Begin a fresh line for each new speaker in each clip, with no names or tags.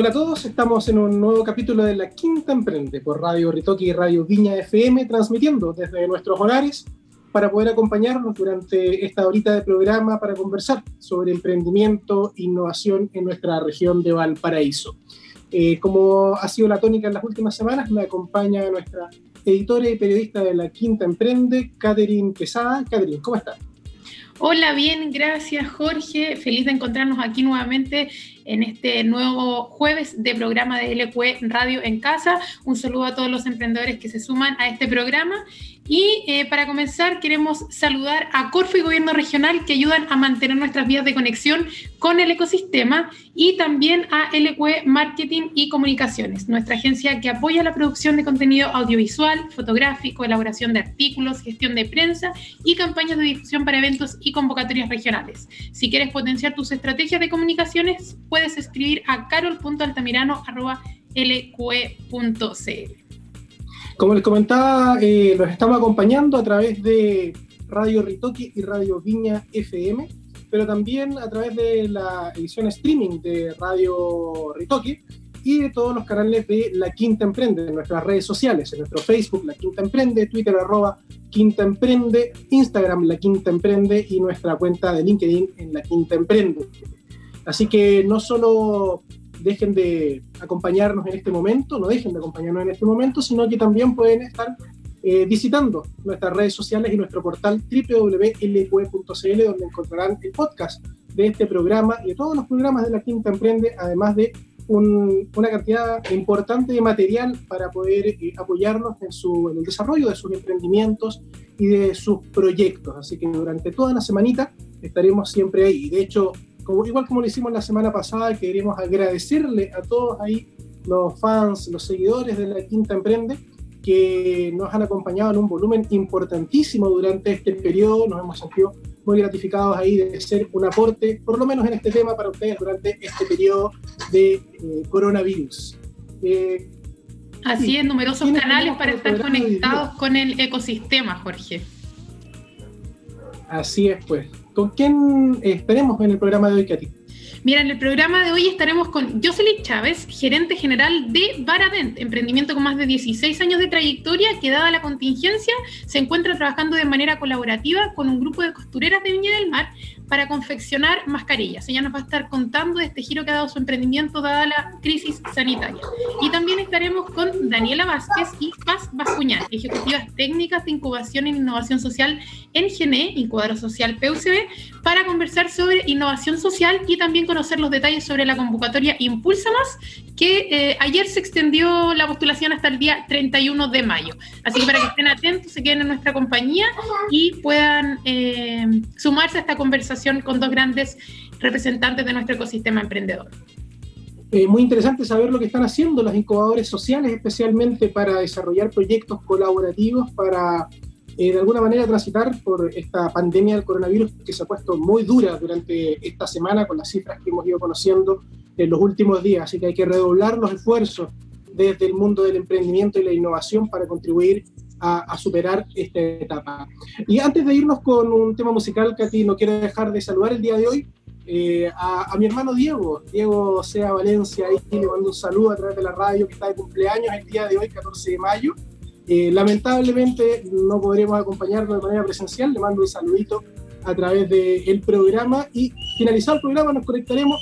Hola a todos, estamos en un nuevo capítulo de La Quinta Emprende por Radio Ritoque y Radio Viña FM, transmitiendo desde nuestros hogares para poder acompañarnos durante esta horita de programa para conversar sobre emprendimiento e innovación en nuestra región de Valparaíso. Eh, como ha sido la tónica en las últimas semanas, me acompaña nuestra editora y periodista de La Quinta Emprende, Catherine Quesada. Catherine, ¿cómo estás?
Hola, bien, gracias Jorge. Feliz de encontrarnos aquí nuevamente en este nuevo jueves de programa de LQ Radio en Casa. Un saludo a todos los emprendedores que se suman a este programa y eh, para comenzar, queremos saludar a Corfo y Gobierno Regional que ayudan a mantener nuestras vías de conexión con el ecosistema y también a LQ Marketing y Comunicaciones, nuestra agencia que apoya la producción de contenido audiovisual, fotográfico, elaboración de artículos, gestión de prensa y campañas de difusión para eventos y convocatorias regionales. Si quieres potenciar tus estrategias de comunicaciones, puedes escribir a carol.altamirano.lqe.cl.
Como les comentaba, eh, los estamos acompañando a través de Radio Ritoque y Radio Viña FM, pero también a través de la edición streaming de Radio Ritoque y de todos los canales de La Quinta Emprende, en nuestras redes sociales, en nuestro Facebook La Quinta Emprende, Twitter arroba Quinta Emprende, Instagram La Quinta Emprende y nuestra cuenta de LinkedIn en La Quinta Emprende. Así que no solo dejen de acompañarnos en este momento, no dejen de acompañarnos en este momento, sino que también pueden estar eh, visitando nuestras redes sociales y nuestro portal www.lq.cl, donde encontrarán el podcast de este programa y de todos los programas de la Quinta Emprende, además de una cantidad importante de material para poder eh, apoyarnos en, su, en el desarrollo de sus emprendimientos y de sus proyectos. Así que durante toda la semanita estaremos siempre ahí. De hecho, igual como lo hicimos la semana pasada, queremos agradecerle a todos ahí los fans, los seguidores de la Quinta Emprende, que nos han acompañado en un volumen importantísimo durante este periodo. Nos hemos sentido muy gratificados ahí de ser un aporte, por lo menos en este tema, para ustedes durante este periodo de eh, coronavirus.
Eh, Así es, numerosos canales para estar conectados con el ecosistema, Jorge.
Así es, pues. ¿Con quién esperemos en el programa de hoy, Katy?
Mira, en el programa de hoy estaremos con Jocelyn Chávez, gerente general de Baradent, emprendimiento con más de 16 años de trayectoria que dada la contingencia se encuentra trabajando de manera colaborativa con un grupo de costureras de Viña del Mar para confeccionar mascarillas. Ella nos va a estar contando de este giro que ha dado su emprendimiento dada la crisis sanitaria. Y también estaremos con Daniela Vázquez y Paz Bascuñán, ejecutivas técnicas de incubación e innovación social en GNE, Incubadora Social PUCB, para conversar sobre innovación social y también conocer los detalles sobre la convocatoria Impulsa Más, que eh, ayer se extendió la postulación hasta el día 31 de mayo. Así que para que estén atentos, se queden en nuestra compañía y puedan eh, sumarse a esta conversación con dos grandes representantes de nuestro ecosistema emprendedor.
Eh, muy interesante saber lo que están haciendo los incubadores sociales, especialmente para desarrollar proyectos colaborativos para, eh, de alguna manera, transitar por esta pandemia del coronavirus que se ha puesto muy dura durante esta semana con las cifras que hemos ido conociendo en los últimos días. Así que hay que redoblar los esfuerzos desde el mundo del emprendimiento y la innovación para contribuir a, superar esta etapa. Y antes de irnos con un tema musical, Katy, no quiero dejar de saludar el día de hoy eh, a, mi hermano Diego, Diego Sea Valencia, ahí le mando un saludo a través de la radio que está de cumpleaños el día de hoy, 14 de mayo. Eh, lamentablemente no podremos acompañarlo de manera presencial, le mando un saludito a través del programa y finalizado el programa nos conectaremos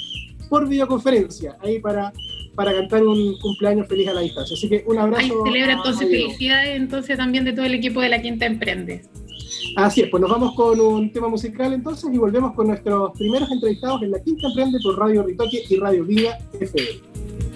por videoconferencia, ahí para para cantar un cumpleaños feliz a la distancia. Así que un abrazo.
Ahí celebra entonces felicidades entonces también de todo el equipo de la Quinta Emprende.
Así es, pues nos vamos con un tema musical entonces y volvemos con nuestros primeros entrevistados en la Quinta Emprende por Radio Ritoque y Radio Vida FM.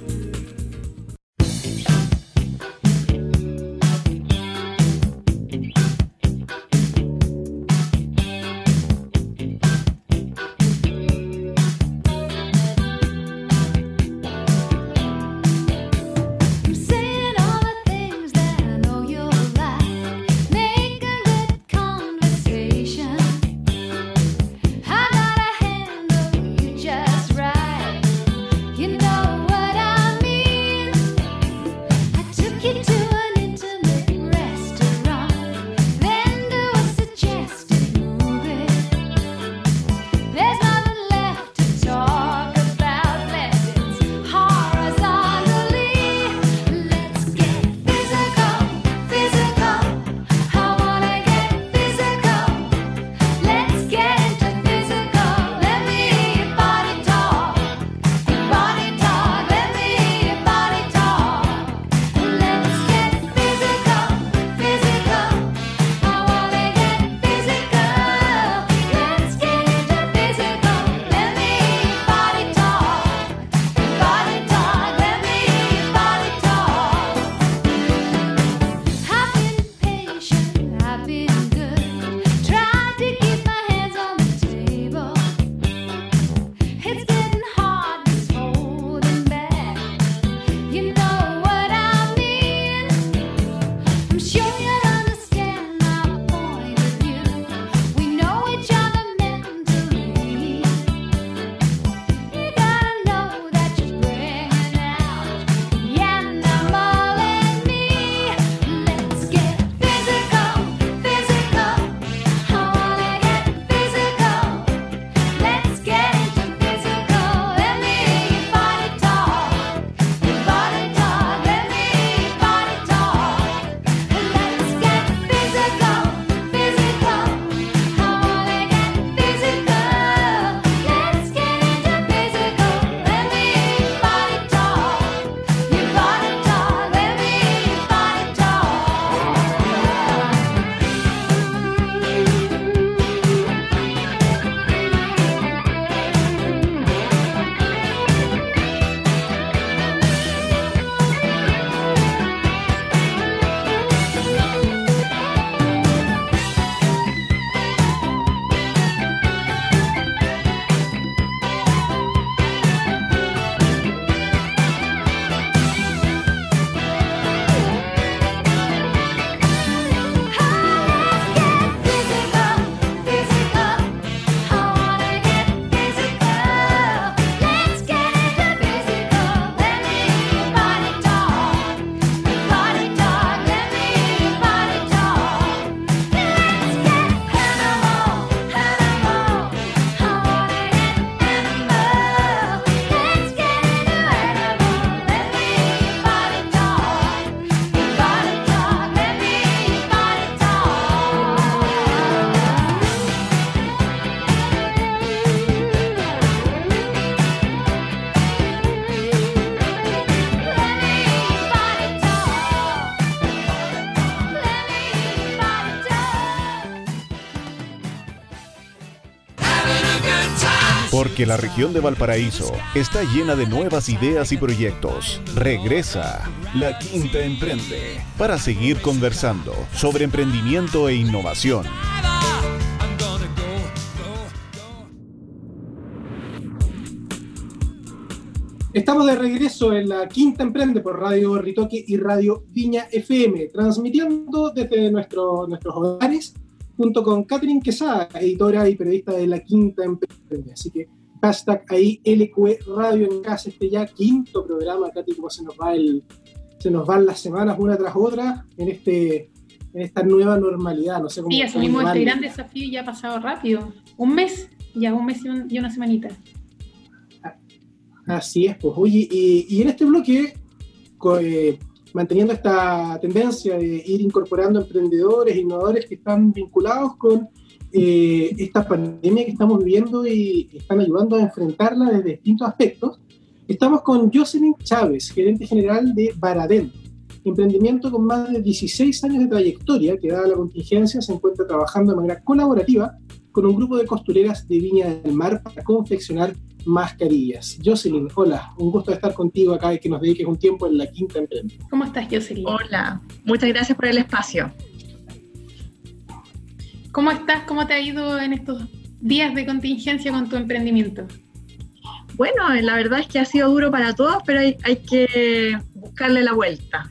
Porque la región de Valparaíso está llena de nuevas ideas y proyectos. Regresa La Quinta Emprende para seguir conversando sobre emprendimiento e innovación.
Estamos de regreso en la Quinta Emprende por Radio Ritoque y Radio Viña FM, transmitiendo desde nuestro, nuestros hogares junto con Catherine Quesada, editora y periodista de la Quinta Emprende. Así que hashtag ahí LQ Radio en casa, este ya quinto programa, Katy, como se nos va el, se nos van las semanas una tras otra en este en esta nueva normalidad, no sé cómo.
Sí, asumimos este gran desafío y ya ha pasado rápido. Un mes, ya un mes y, una semanita.
Así es, pues. Oye, y, en este bloque, eh, manteniendo esta tendencia de ir incorporando emprendedores, innovadores que están vinculados con eh, esta pandemia que estamos viviendo y están ayudando a enfrentarla desde distintos aspectos, estamos con Jocelyn Chávez, gerente general de Baradén, emprendimiento con más de 16 años de trayectoria que, dada la contingencia, se encuentra trabajando de manera colaborativa con un grupo de costureras de Viña del Mar para confeccionar mascarillas. Jocelyn, hola, un gusto estar contigo acá y que nos dediques un tiempo en la Quinta Emprende.
¿Cómo estás, Jocelyn?
Hola, muchas gracias por el espacio.
¿Cómo estás? ¿Cómo te ha ido en estos días de contingencia con tu emprendimiento?
Bueno, la verdad es que ha sido duro para todos, pero hay, que buscarle la vuelta.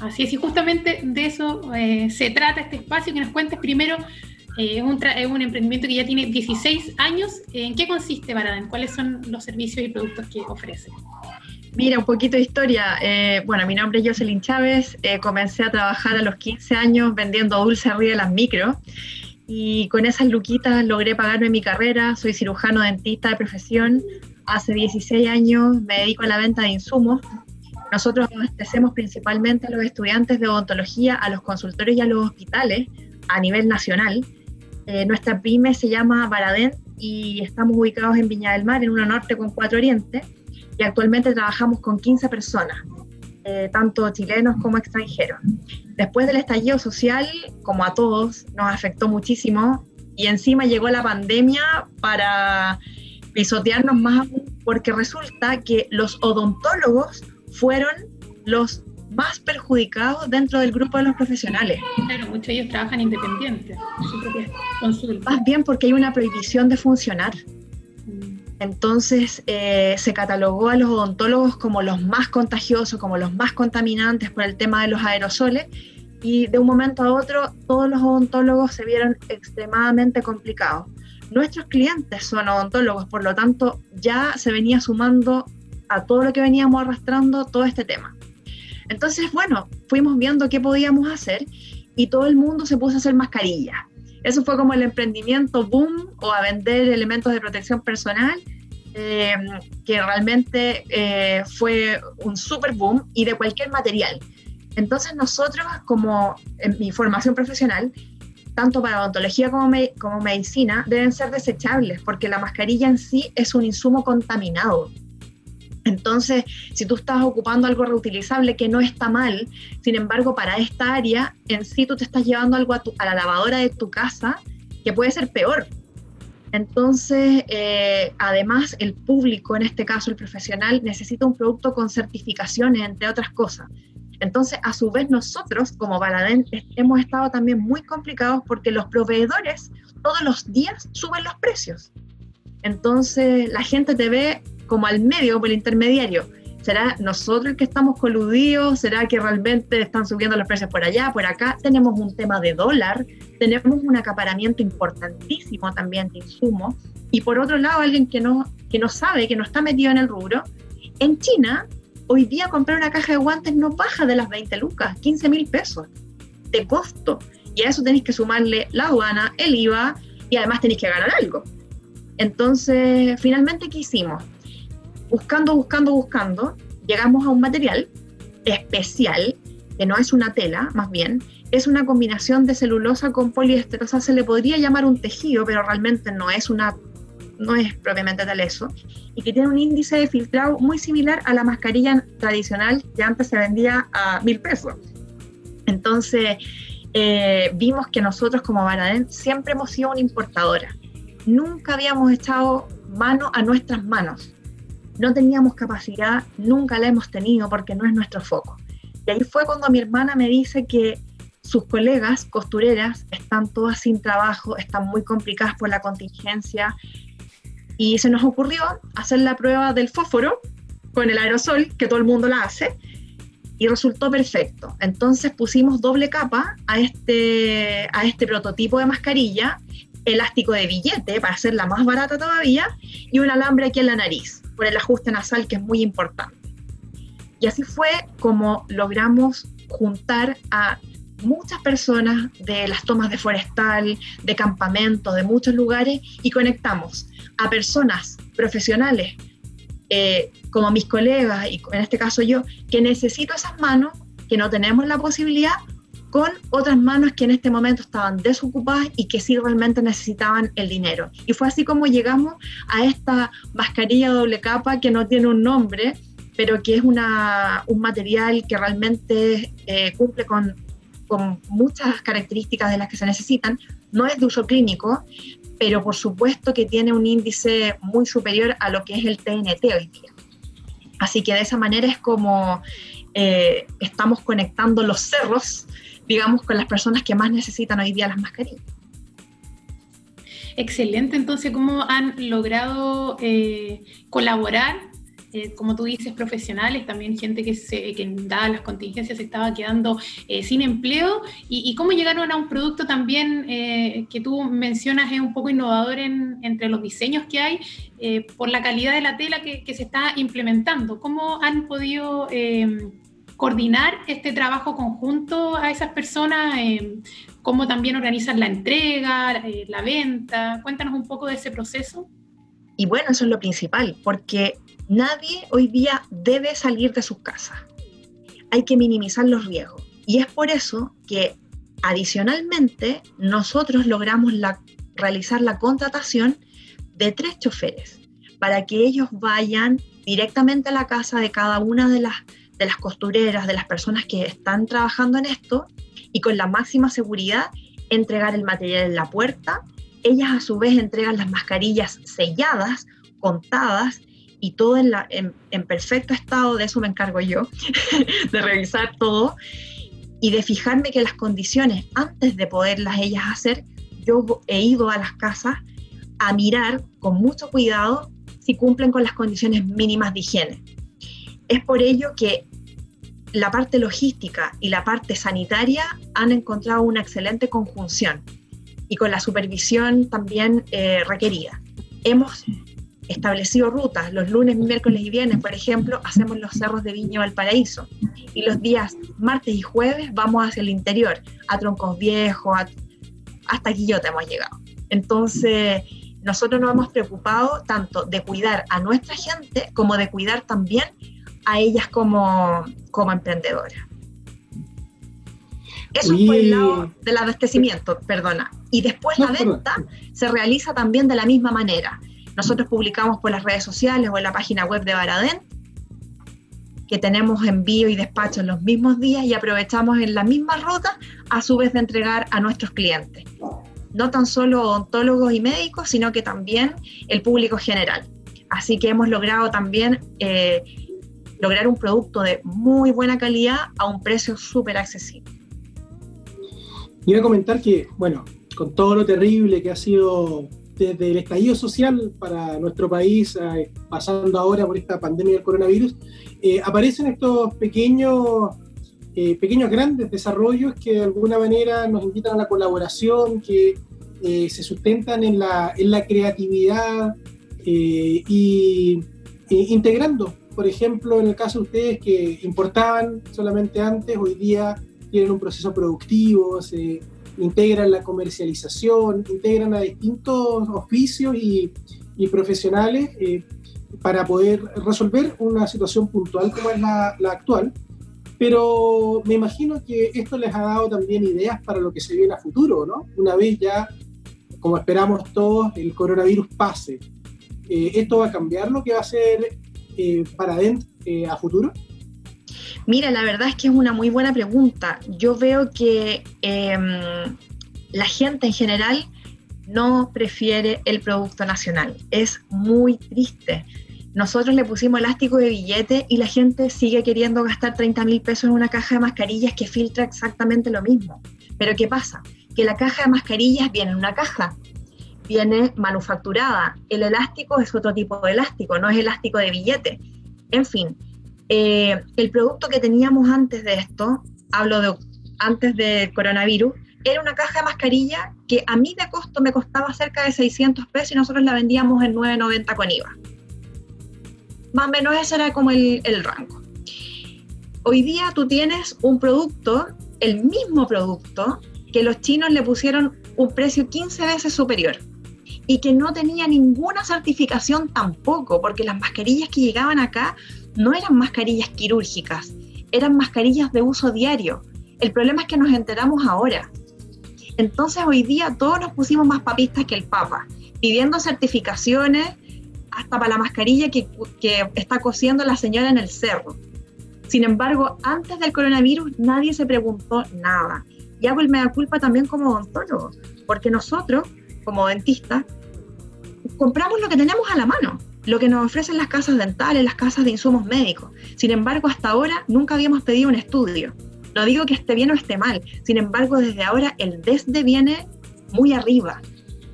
Así es, y justamente de eso eh, se trata este espacio, que nos cuentes primero eh, es, un emprendimiento que ya tiene 16 años. ¿En qué consiste Baradán? ¿Cuáles son los servicios y productos que ofrece?
Mira, un poquito de historia. Eh, bueno, mi nombre es Jocelyn Chávez. Eh, comencé a trabajar a los 15 años vendiendo dulce arriba de las micro. Y con esas luquitas logré pagarme mi carrera. Soy cirujano dentista de profesión. Hace 16 años me dedico a la venta de insumos. Nosotros abastecemos principalmente a los estudiantes de odontología, a los consultorios y a los hospitales a nivel nacional. Eh, nuestra pyme se llama Baradén y estamos ubicados en Viña del Mar, en una norte con cuatro orientes, y actualmente trabajamos con 15 personas, eh, tanto chilenos como extranjeros. Después del estallido social, como a todos, nos afectó muchísimo y encima llegó la pandemia para pisotearnos más aún, porque resulta que los odontólogos fueron los más perjudicados dentro del grupo de los profesionales.
Claro, muchos de ellos trabajan independientes, su propia consulta.
Más bien porque hay una prohibición de funcionar. Entonces eh, se catalogó a los odontólogos como los más contagiosos, como los más contaminantes por el tema de los aerosoles y de un momento a otro todos los odontólogos se vieron extremadamente complicados. Nuestros clientes son odontólogos, por lo tanto ya se venía sumando a todo lo que veníamos arrastrando todo este tema. Entonces, bueno, fuimos viendo qué podíamos hacer y todo el mundo se puso a hacer mascarillas. Eso fue como el emprendimiento boom o a vender elementos de protección personal, eh, que realmente eh, fue un super boom y de cualquier material. Entonces nosotros, como en mi formación profesional, tanto para odontología como, como medicina, deben ser desechables, porque la mascarilla en sí es un insumo contaminado. Entonces, si tú estás ocupando algo reutilizable que no está mal, sin embargo, para esta área, en sí tú te estás llevando algo a, la lavadora de tu casa que puede ser peor. Entonces, eh, además, el público, en este caso el profesional, necesita un producto con certificaciones, entre otras cosas. Entonces, a su vez, nosotros como Baladén hemos estado también muy complicados porque los proveedores todos los días suben los precios. Entonces, la gente te ve como al medio, como el intermediario. ¿Será nosotros el que estamos coludidos? ¿Será que realmente están subiendo los precios por allá, por acá? Tenemos un tema de dólar, tenemos un acaparamiento importantísimo también de insumos. Y por otro lado, alguien que no, que no sabe, que no está metido en el rubro, en China, hoy día comprar una caja de guantes no baja de las 20 lucas, 15 mil pesos de costo. Y a eso tenéis que sumarle la aduana, el IVA y además tenéis que ganar algo. Entonces, finalmente, ¿qué hicimos? Buscando, buscando, buscando, llegamos a un material especial, que no es una tela, más bien, es una combinación de celulosa con sea, se le podría llamar un tejido, pero realmente no es una no es propiamente tal eso, y que tiene un índice de filtrado muy similar a la mascarilla tradicional que antes se vendía a mil pesos. Entonces, eh, vimos que nosotros como Baradén siempre hemos sido una importadora. Nunca habíamos estado mano a nuestras manos. No teníamos capacidad, nunca la hemos tenido porque no es nuestro foco. Y ahí fue cuando mi hermana me dice que sus colegas costureras están todas sin trabajo, están muy complicadas por la contingencia. Y se nos ocurrió hacer la prueba del fósforo con el aerosol, que todo el mundo la hace, y resultó perfecto. Entonces pusimos doble capa a este, a este prototipo de mascarilla, elástico de billete para hacerla más barata todavía, y un alambre aquí en la nariz, por el ajuste nasal que es muy importante. Y así fue como logramos juntar a muchas personas de las tomas de forestal, de campamentos, de muchos lugares y conectamos a personas profesionales eh, como mis colegas y en este caso yo, que necesito esas manos, que no tenemos la posibilidad, con otras manos que en este momento estaban desocupadas y que sí realmente necesitaban el dinero. Y fue así como llegamos a esta mascarilla doble capa que no tiene un nombre, pero que es una, un material que realmente eh, cumple con con muchas características de las que se necesitan, no es de uso clínico, pero por supuesto que tiene un índice muy superior a lo que es el TNT hoy día. Así que de esa manera es como eh, estamos conectando los cerros, digamos, con las personas que más necesitan hoy día las mascarillas.
Excelente, entonces, ¿cómo han logrado eh, colaborar eh, como tú dices, profesionales, también gente que, se, que dadas las contingencias se estaba quedando eh, sin empleo, y, cómo llegaron a un producto también que tú mencionas es un poco innovador entre los diseños que hay, por la calidad de la tela que, se está implementando. ¿Cómo han podido coordinar este trabajo conjunto a esas personas? ¿Cómo también organizan la entrega, la venta? Cuéntanos un poco de ese proceso.
Y bueno, eso es lo principal, porque Nadie hoy día debe salir de sus casas. Hay que minimizar los riesgos. Y es por eso que adicionalmente nosotros logramos realizar la contratación de tres choferes para que ellos vayan directamente a la casa de cada una de las, de las costureras, de las personas que están trabajando en esto y con la máxima seguridad entregar el material en la puerta. Ellas a su vez entregan las mascarillas selladas, contadas y todo en, perfecto estado, de eso me encargo yo, de revisar todo y de fijarme que las condiciones, antes de poderlas ellas hacer, yo he ido a las casas a mirar con mucho cuidado si cumplen con las condiciones mínimas de higiene. Es por ello que la parte logística y la parte sanitaria han encontrado una excelente conjunción y con la supervisión también eh, requerida. Hemos establecido rutas. Los lunes, miércoles y viernes, por ejemplo, hacemos los cerros de Viña Valparaíso. Y los días martes y jueves vamos hacia el interior, a Troncos Viejos, hasta Quillota hemos llegado. Entonces, nosotros nos hemos preocupado tanto de cuidar a nuestra gente como de cuidar también a ellas como, como emprendedoras. Eso es por el lado del abastecimiento, perdona. Y después la venta se realiza también de la misma manera. Nosotros publicamos por las redes sociales o en la página web de Baradén que tenemos envío y despacho en los mismos días y aprovechamos en la misma ruta a su vez de entregar a nuestros clientes. No tan solo odontólogos y médicos, sino que también el público general. Así que hemos logrado también eh, lograr un producto de muy buena calidad a un precio súper accesible.
Iba a comentar que, bueno, con todo lo terrible que ha sido desde el estallido social para nuestro país, eh, pasando ahora por esta pandemia del coronavirus, eh, aparecen estos pequeños, eh, pequeños grandes desarrollos que de alguna manera nos invitan a la colaboración, que se sustentan en la, en la creatividad y integrando, por ejemplo, en el caso de ustedes que importaban solamente antes, hoy día tienen un proceso productivo, se integran la comercialización, integran a distintos oficios y, profesionales eh, para poder resolver una situación puntual como es la, actual. Pero me imagino que esto les ha dado también ideas para lo que se viene a futuro, ¿no? Una vez ya, como esperamos todos, el coronavirus pase. Eh, ¿Esto va a cambiar lo que va a ser eh, para adentro a futuro?
Mira, la verdad es que es una muy buena pregunta. Yo veo que em, la gente en general no prefiere el producto nacional. Es muy triste. Nosotros le pusimos elástico de billete y la gente sigue queriendo gastar 30 mil pesos en una caja de mascarillas que filtra exactamente lo mismo. Pero ¿qué pasa? Que la caja de mascarillas viene en una caja, viene manufacturada. El elástico es otro tipo de elástico, no es elástico de billete. En fin, eh, el producto que teníamos antes de esto, hablo de antes del coronavirus, era una caja de mascarilla que a mí de costo me costaba cerca de 600 pesos y nosotros la vendíamos en 9.90 con IVA. Más o menos ese era como el, el rango. Hoy día tú tienes un producto, el mismo producto, que los chinos le pusieron un precio 15 veces superior y que no tenía ninguna certificación tampoco, porque las mascarillas que llegaban acá no eran mascarillas quirúrgicas, eran mascarillas de uso diario. El problema es que nos enteramos ahora. Entonces hoy día todos nos pusimos más papistas que el Papa, pidiendo certificaciones hasta para la mascarilla que, está cosiendo la señora en el cerro. Sin embargo, antes del coronavirus nadie se preguntó nada. Y hago el mea culpa también como odontólogo, porque nosotros, como dentistas, compramos lo que tenemos a la mano, lo que nos ofrecen las casas dentales, las casas de insumos médicos. Sin embargo, hasta ahora nunca habíamos pedido un estudio. No digo que esté bien o esté mal, sin embargo, desde ahora el desde viene muy arriba.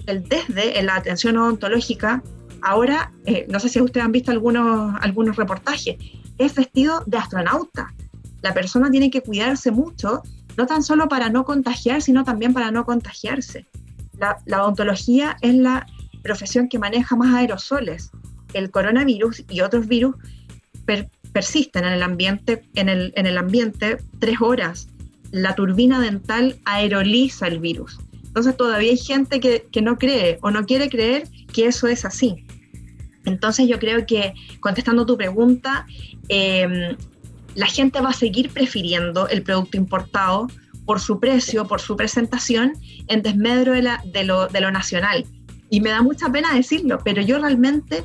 El desde en la atención odontológica, ahora, eh, no sé si ustedes han visto algunos, algunos reportajes, es vestido de astronauta. La persona tiene que cuidarse mucho, no tan solo para no contagiar, sino también para no contagiarse. La, odontología es la profesión que maneja más aerosoles. El coronavirus y otros virus persisten en el ambiente, en el, en el ambiente tres horas. La turbina dental aeroliza el virus. Entonces todavía hay gente que, no cree o no quiere creer que eso es así. Entonces yo creo que, contestando tu pregunta, em, la gente va a seguir prefiriendo el producto importado por su precio, por su presentación, en desmedro de, la, de, lo, de lo nacional. Y me da mucha pena decirlo, pero yo realmente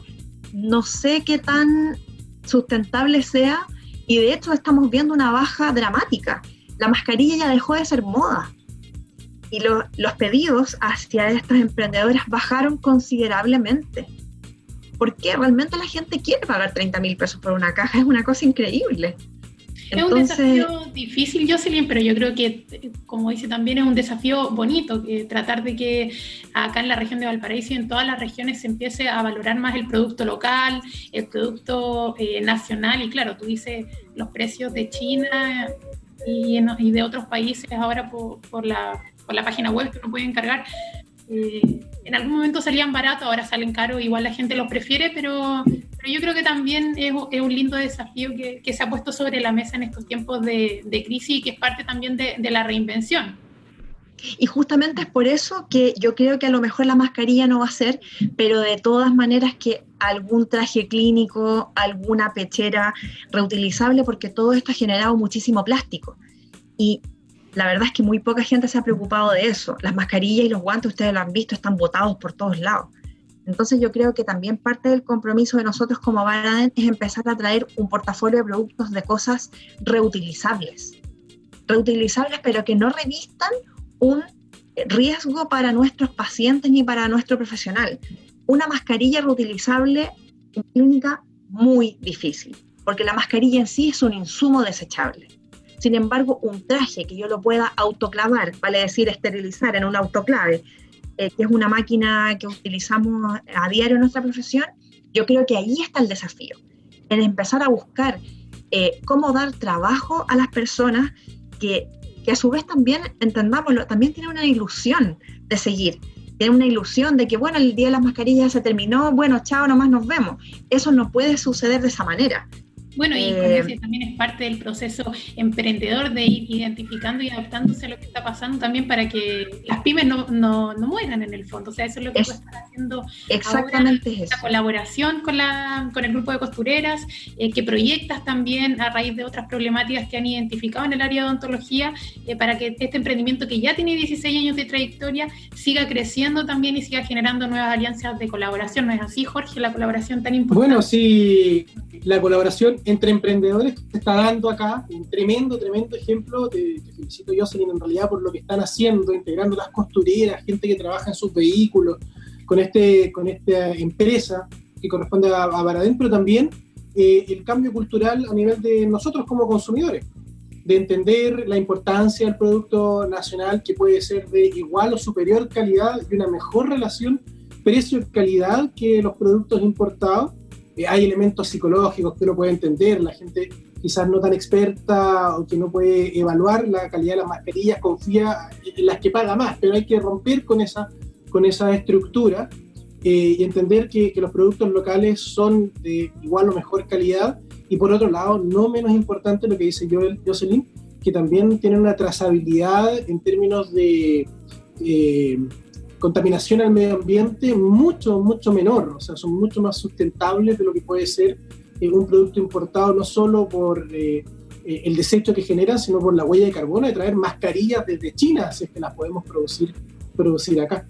no sé qué tan sustentable sea y de hecho estamos viendo una baja dramática. La mascarilla ya dejó de ser moda y los pedidos hacia estas emprendedoras bajaron considerablemente. Porque realmente la gente quiere pagar 30 mil pesos por una caja, es una cosa increíble.
Es un desafío difícil, Jocelyn, pero yo creo que, como dice también, es un desafío bonito, que tratar de que acá en la región de Valparaíso y en todas las regiones se empiece a valorar más el producto local, el producto eh, nacional, y claro, tú dices los precios de China y, y de otros países ahora por, por, la, por la página web que uno puede encargar, eh, en algún momento salían baratos, ahora salen caros, igual la gente los prefiere, pero, pero yo creo que también es, es un lindo desafío que, que, se ha puesto sobre la mesa en estos tiempos de, de crisis y que es parte también de, de, la reinvención.
Y justamente es por eso que yo creo que a lo mejor la mascarilla no va a ser, pero de todas maneras que algún traje clínico, alguna pechera reutilizable, porque todo esto ha generado muchísimo plástico. Y la verdad es que muy poca gente se ha preocupado de eso. Las mascarillas y los guantes, ustedes lo han visto, están botados por todos lados. Entonces yo creo que también parte del compromiso de nosotros como Baraden es empezar a traer un portafolio de productos de cosas reutilizables. Reutilizables pero que no revistan un riesgo para nuestros pacientes ni para nuestro profesional. Una mascarilla reutilizable en clínica muy difícil, porque la mascarilla en sí es un insumo desechable. Sin embargo, un traje que yo lo pueda autoclavar, vale decir esterilizar en un autoclave, eh, que es una máquina que utilizamos a diario en nuestra profesión, yo creo que ahí está el desafío, en empezar a buscar eh, cómo dar trabajo a las personas que, que a su vez también, entendámoslo, también tienen una ilusión de seguir, tienen una ilusión de que, bueno, el día de las mascarillas se terminó, bueno, chao, nomás nos vemos. Eso no puede suceder de esa manera.
Bueno, y eh, también es parte del proceso emprendedor de ir identificando y adaptándose a lo que está pasando también para que las pymes no, no, no mueran en el fondo. O sea, eso es lo que es, estar haciendo
exactamente
ahora, esta colaboración con, la, con el grupo de costureras, eh, que proyectas también a raíz de otras problemáticas que han identificado en el área de odontología, eh, para que este emprendimiento que ya tiene 16 años de trayectoria siga creciendo también y siga generando nuevas alianzas de colaboración. ¿No es así, Jorge, la colaboración tan importante?
Bueno, sí, la colaboración entre emprendedores está está dando acá, un tremendo, tremendo ejemplo. Te, te felicito, Jocelyn, en realidad por lo que están haciendo, integrando las costureras, gente que trabaja en sus vehículos, con, este, con esta empresa que corresponde a, a Baradén, pero también eh, el cambio cultural a nivel de nosotros como consumidores, de entender la importancia del producto nacional que puede ser de igual o superior calidad y una mejor relación precio-calidad que los productos importados. Eh, hay elementos psicológicos que uno puede entender, la gente quizás no tan experta o que no puede evaluar la calidad de las mascarillas, confía en las que paga más, pero hay que romper con esa, con esa estructura eh, y entender que, los productos locales son de igual o mejor calidad. Y por otro lado, no menos importante lo que dice Joel, Jocelyn, que también tienen una trazabilidad en términos de eh, contaminación al medio ambiente mucho, mucho menor, o sea, son mucho más sustentables de lo que puede ser eh, un producto importado no solo por eh, eh, el desecho que genera, sino por la huella de carbono de traer mascarillas desde China, si es que las podemos producir, producir acá.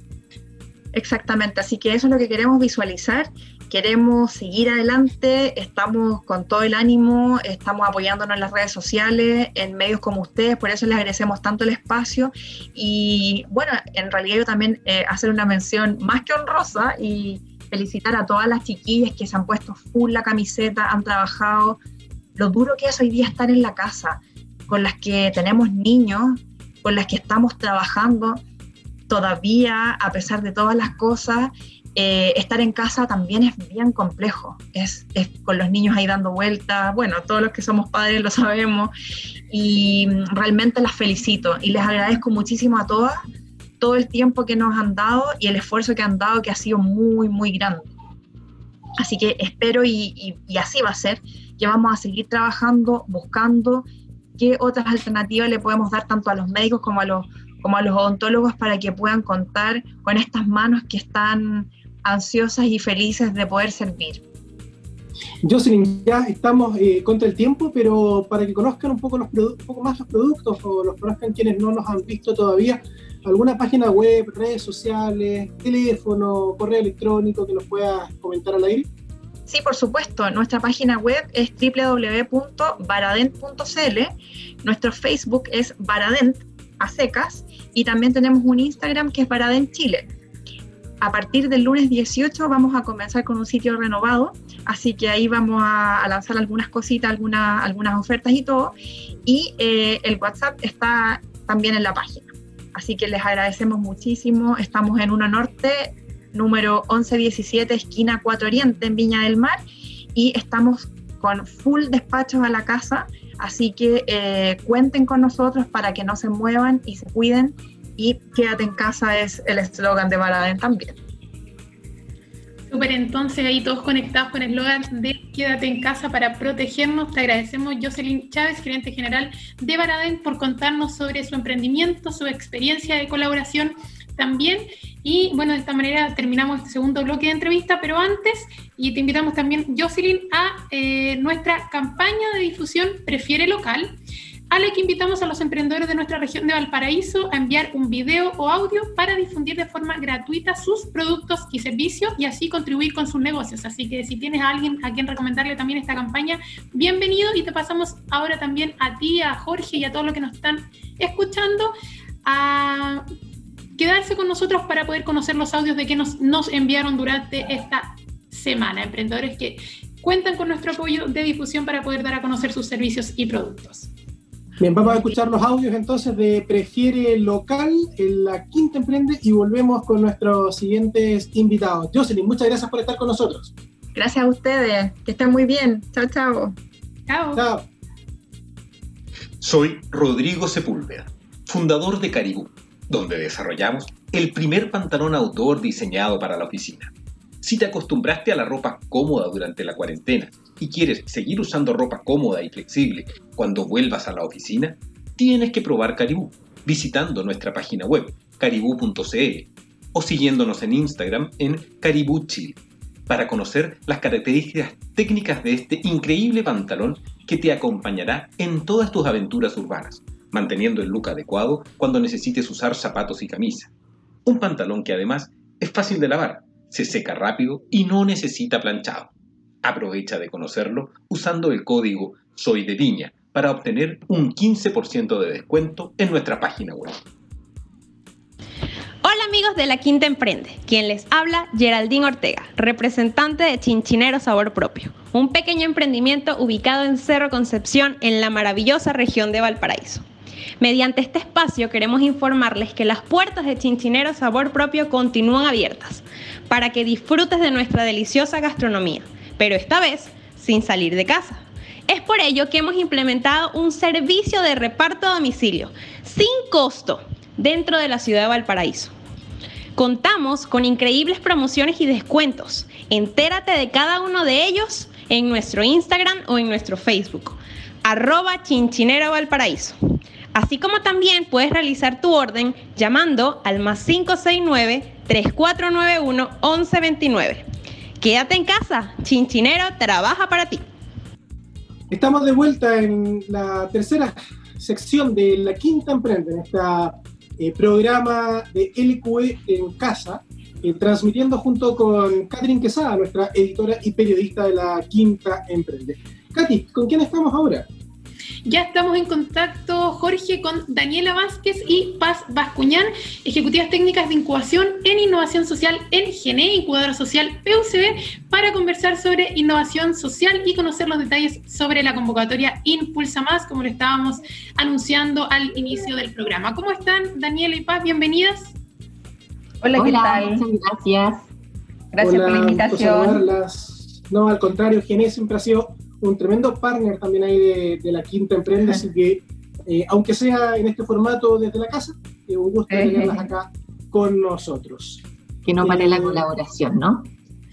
Exactamente, así que eso es lo que queremos visualizar. Queremos seguir adelante, estamos con todo el ánimo, estamos apoyándonos en las redes sociales, en medios como ustedes, por eso les agradecemos tanto el espacio. Y bueno, en realidad yo también eh, hacer una mención más que honrosa y felicitar a todas las chiquillas que se han puesto full la camiseta, han trabajado, lo duro que es hoy día estar en la casa, con las que tenemos niños, con las que estamos trabajando todavía, a pesar de todas las cosas, eh, estar en casa también es bien complejo. Es, con los niños ahí dando vueltas. Bueno, todos los que somos padres lo sabemos. Y realmente las felicito y les agradezco muchísimo a todas todo el tiempo que nos han dado y el esfuerzo que han dado, que ha sido muy, muy grande. Así que espero y, y, y así va a ser, que vamos a seguir trabajando, buscando qué otras alternativas le podemos dar tanto a los médicos como a los como a los odontólogos para que puedan contar con estas manos que están ansiosas y felices de poder servir.
Jocelyn, ya estamos eh, contra el tiempo, pero para que conozcan un poco, los un poco más los productos o los conozcan quienes no los han visto todavía, alguna página web, redes sociales, teléfono, correo electrónico que nos puedas comentar al aire.
Sí, por supuesto. Nuestra página web es www.baradent.cl. Nuestro Facebook es Baradent a secas y también tenemos un Instagram que es Baradent Chile. A partir del lunes 18 vamos a comenzar con un sitio renovado, así que ahí vamos a, lanzar algunas cositas, algunas ofertas y todo. Y eh, el WhatsApp está también en la página. Así que les agradecemos muchísimo. Estamos en Uno Norte, número 1117, esquina 4 Oriente, en Viña del Mar, y estamos con full despachos a la casa. Así que eh, cuenten con nosotros para que no se muevan y se cuiden y quédate en casa es el eslogan de Baradén también.
Súper, entonces ahí todos conectados con el eslogan de Quédate en casa para protegernos. Te agradecemos, Jocelyn Chávez, gerente general de Baradén, por contarnos sobre su emprendimiento, su experiencia de colaboración también. Y bueno, de esta manera terminamos este segundo bloque de entrevista, pero antes, y te invitamos también, Jocelyn, a eh, nuestra campaña de difusión Prefiere Local a la que invitamos a los emprendedores de nuestra región de Valparaíso a enviar un video o audio para difundir de forma gratuita sus productos y servicios y así contribuir con sus negocios. Así que si tienes a alguien a quien recomendarle también esta campaña, bienvenido y te pasamos ahora también a ti, a Jorge y a todos los que nos están escuchando a quedarse con nosotros para poder conocer los audios de que nos, nos enviaron durante esta semana. Emprendedores que cuentan con nuestro apoyo de difusión para poder dar a conocer sus servicios y productos.
Bien, vamos a escuchar los audios entonces de Prefiere Local en la Quinta Emprende y volvemos con nuestros siguientes invitados. Jocelyn, muchas gracias por estar con nosotros.
Gracias a ustedes, que estén muy bien. Chao, chao.
Chao.
Chao.
Soy Rodrigo Sepúlveda, fundador de Caribú, donde desarrollamos el primer pantalón outdoor diseñado para la oficina. Si te acostumbraste a la ropa cómoda durante la cuarentena y quieres seguir usando ropa cómoda y flexible cuando vuelvas a la oficina, tienes que probar Caribú visitando nuestra página web caribú.cl o siguiéndonos en Instagram en Caribú Chile para conocer las características técnicas de este increíble pantalón que te acompañará en todas tus aventuras urbanas, manteniendo el look adecuado cuando necesites usar zapatos y camisa. Un pantalón que además es fácil de lavar, se seca rápido y no necesita planchado. Aprovecha de conocerlo usando el código Soy para obtener un 15% de descuento en nuestra página web.
Hola amigos de La Quinta Emprende, quien les habla Geraldine Ortega, representante de Chinchinero Sabor Propio, un pequeño emprendimiento ubicado en Cerro Concepción en la maravillosa región de Valparaíso. Mediante este espacio queremos informarles que las puertas de Chinchinero Sabor Propio continúan abiertas para que disfrutes de nuestra deliciosa gastronomía, pero esta vez sin salir de casa. Es por ello que hemos implementado un servicio de reparto a domicilio sin costo dentro de la ciudad de Valparaíso. Contamos con increíbles promociones y descuentos. Entérate de cada uno de ellos en nuestro Instagram o en nuestro Facebook, arroba chinchinero Valparaíso. Así como también puedes realizar tu orden llamando al más 569-3491-1129. Quédate en casa, Chinchinero trabaja para ti.
Estamos de vuelta en la tercera sección de La Quinta Emprende, en este programa de LQE en casa, eh, transmitiendo junto con Catherine Quesada, nuestra editora y periodista de La Quinta Emprende. Katy, ¿con quién estamos ahora?
Ya estamos en contacto, Jorge, con Daniela Vázquez y Paz Bascuñán, ejecutivas técnicas de incubación en innovación social en GENE, incubadora social PUCB, para conversar sobre innovación social y conocer los detalles sobre la convocatoria Impulsa Más, como lo estábamos anunciando al inicio del programa. ¿Cómo están, Daniela y Paz? Bienvenidas.
Hola, ¿qué tal? Muchas gracias. Gracias por la invitación.
No, al contrario, GENE siempre ha sido un tremendo partner también ahí de, la Quinta Emprende, así que eh, aunque sea en este formato desde la casa, es un gusto tenerlas acá con nosotros.
Que no pare la eh, colaboración, ¿no?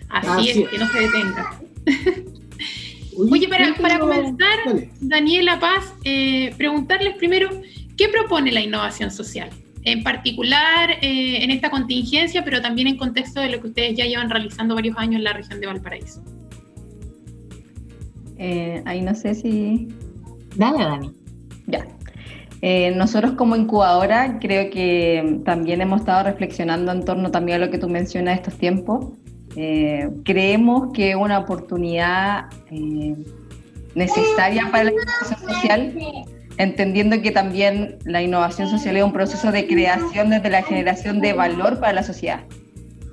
Así, es, que no se detenga. Oye, para, comenzar, Daniela Paz, eh, preguntarles primero, ¿qué propone la innovación social? En particular en esta contingencia, pero también en contexto de lo que ustedes ya llevan realizando varios años en la región de Valparaíso.
Eh, ahí no sé si... Dale, Dani. Ya. Eh, nosotros como incubadora creo que también hemos estado reflexionando en torno también a lo que tú mencionas estos tiempos. Eh, creemos que es una oportunidad necesaria para la innovación social, entendiendo que también la innovación social es un proceso de creación desde la generación de valor para la sociedad.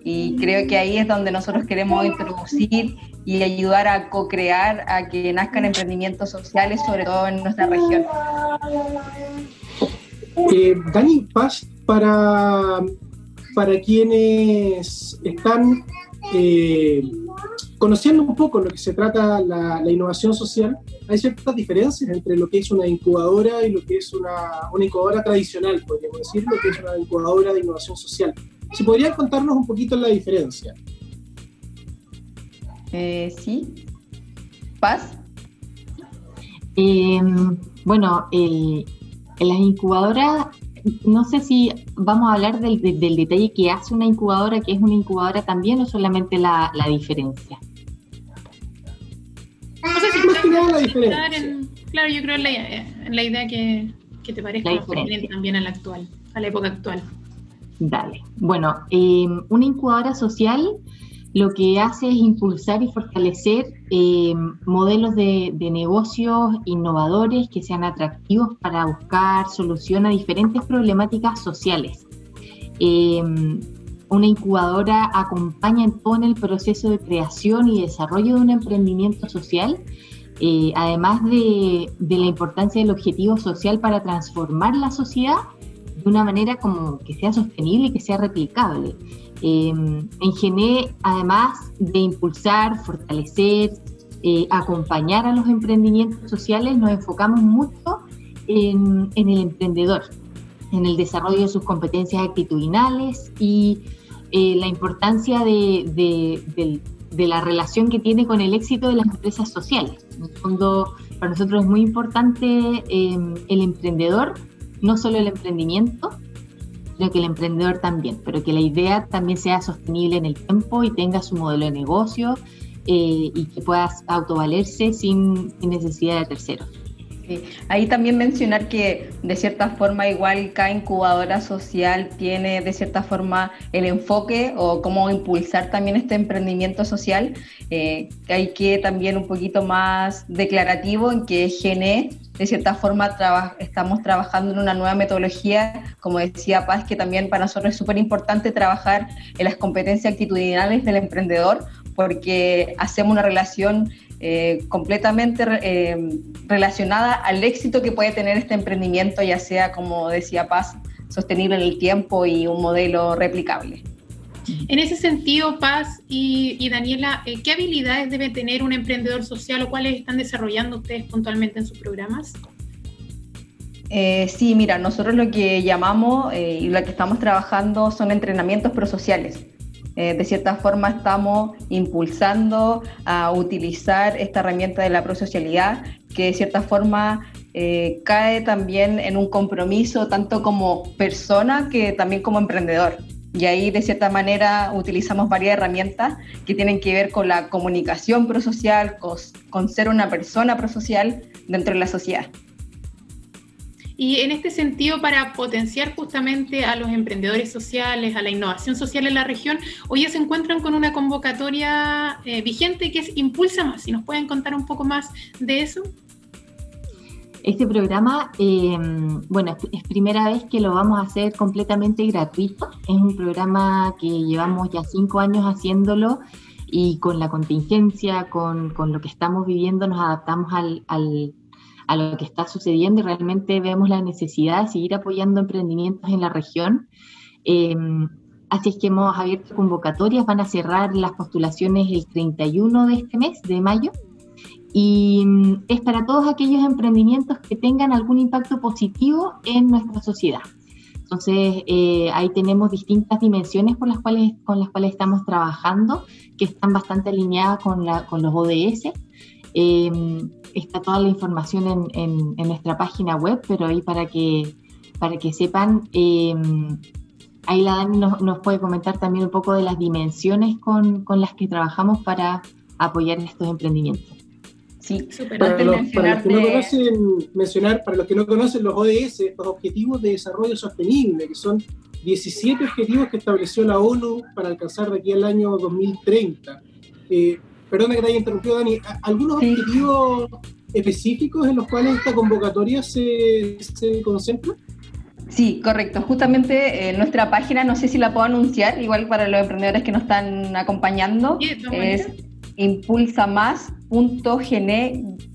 Y creo que ahí es donde nosotros queremos introducir y ayudar a co-crear a que nazcan emprendimientos sociales, sobre todo en nuestra región.
Eh, Dani, Paz, para, para quienes están eh, conociendo un poco lo que se trata la, la, innovación social, hay ciertas diferencias entre lo que es una incubadora y lo que es una, una incubadora tradicional, podríamos decir, lo que es una incubadora de innovación social. Si podrían contarnos un poquito la diferencia.
Eh, sí. ¿Paz? Em, bueno, en las incubadoras, no sé si vamos a hablar del, detalle que hace una incubadora, que es una incubadora también, o solamente la, diferencia.
No sé si la diferencia. claro, yo creo en la, idea que, te parezca también a la actual, a la época actual.
Dale. Bueno, em, una incubadora social lo que hace es impulsar y fortalecer eh, modelos de, negocios innovadores que sean atractivos para buscar solución a diferentes problemáticas sociales. Eh, una incubadora acompaña en todo el proceso de creación y desarrollo de un emprendimiento social, eh, además de, de la importancia del objetivo social para transformar la sociedad de una manera como que sea sostenible y que sea replicable. Em, en GENE, además de impulsar, fortalecer, eh, acompañar a los emprendimientos sociales, nos enfocamos mucho en, el emprendedor, en el desarrollo de sus competencias actitudinales y eh, la importancia de, la relación que tiene con el éxito de las empresas sociales. En el fondo, para nosotros es muy importante em, el emprendedor, no solo el emprendimiento, que el emprendedor también, pero que la idea también sea sostenible en el tiempo y tenga su modelo de negocio eh, y que pueda autovalerse sin, sin, necesidad de terceros.
Ahí también mencionar que de cierta forma igual cada incubadora social tiene de cierta forma el enfoque o cómo impulsar también este emprendimiento social, eh, hay que también un poquito más declarativo en que GNE de cierta forma estamos trabajando en una nueva metodología, como decía Paz, que también para nosotros es súper importante trabajar en las competencias actitudinales del emprendedor, porque hacemos una relación eh, completamente eh, relacionada al éxito que puede tener este emprendimiento, ya sea, como decía Paz, sostenible en el tiempo y un modelo replicable.
En ese sentido, Paz y, Daniela, eh, ¿qué habilidades debe tener un emprendedor social o cuáles están desarrollando ustedes puntualmente en sus programas?
sí, mira, nosotros lo que llamamos y lo que estamos trabajando son entrenamientos prosociales. Eh, de cierta forma estamos impulsando a utilizar esta herramienta de la prosocialidad, que de cierta forma eh, cae también en un compromiso tanto como persona que también como emprendedor. Y ahí de cierta manera utilizamos varias herramientas que tienen que ver con la comunicación prosocial, con ser una persona prosocial dentro de la sociedad.
Y en este sentido, para potenciar justamente a los emprendedores sociales, a la innovación social en la región, hoy ya se encuentran con una convocatoria eh, vigente que es Impulsa Más. Si nos pueden contar un poco más de eso.
Este programa, eh, bueno, es primera vez que lo vamos a hacer completamente gratuito. Es un programa que llevamos ya cinco años haciéndolo y con la contingencia, con, con lo que estamos viviendo, nos adaptamos al, al a lo que está sucediendo y realmente vemos la necesidad de seguir apoyando emprendimientos en la región. Eh, así es que hemos abierto convocatorias, van a cerrar las postulaciones el 31 de este mes, de mayo, y mm, es para todos aquellos emprendimientos que tengan algún impacto positivo en nuestra sociedad. Entonces, eh, ahí tenemos distintas dimensiones por las cuales, con las cuales estamos trabajando, que están bastante alineadas con, la, con los ODS. Eh, está toda la información en, nuestra página web, pero ahí para que, para que sepan, eh, ahí la Dani nos, puede comentar también un poco de las dimensiones con, las que trabajamos para apoyar estos emprendimientos.
Sí, para, los, para los que no conocen, mencionar, para los que no conocen los ODS, los Objetivos de Desarrollo Sostenible, que son 17 objetivos que estableció la ONU para alcanzar de aquí al año 2030. Eh, perdona que te haya interrumpido, Dani, ¿algunos objetivos específicos en los cuales esta convocatoria se, se concentra?
Sí, correcto. Justamente en eh, nuestra página, no sé si la puedo anunciar, igual para los emprendedores que nos están acompañando, es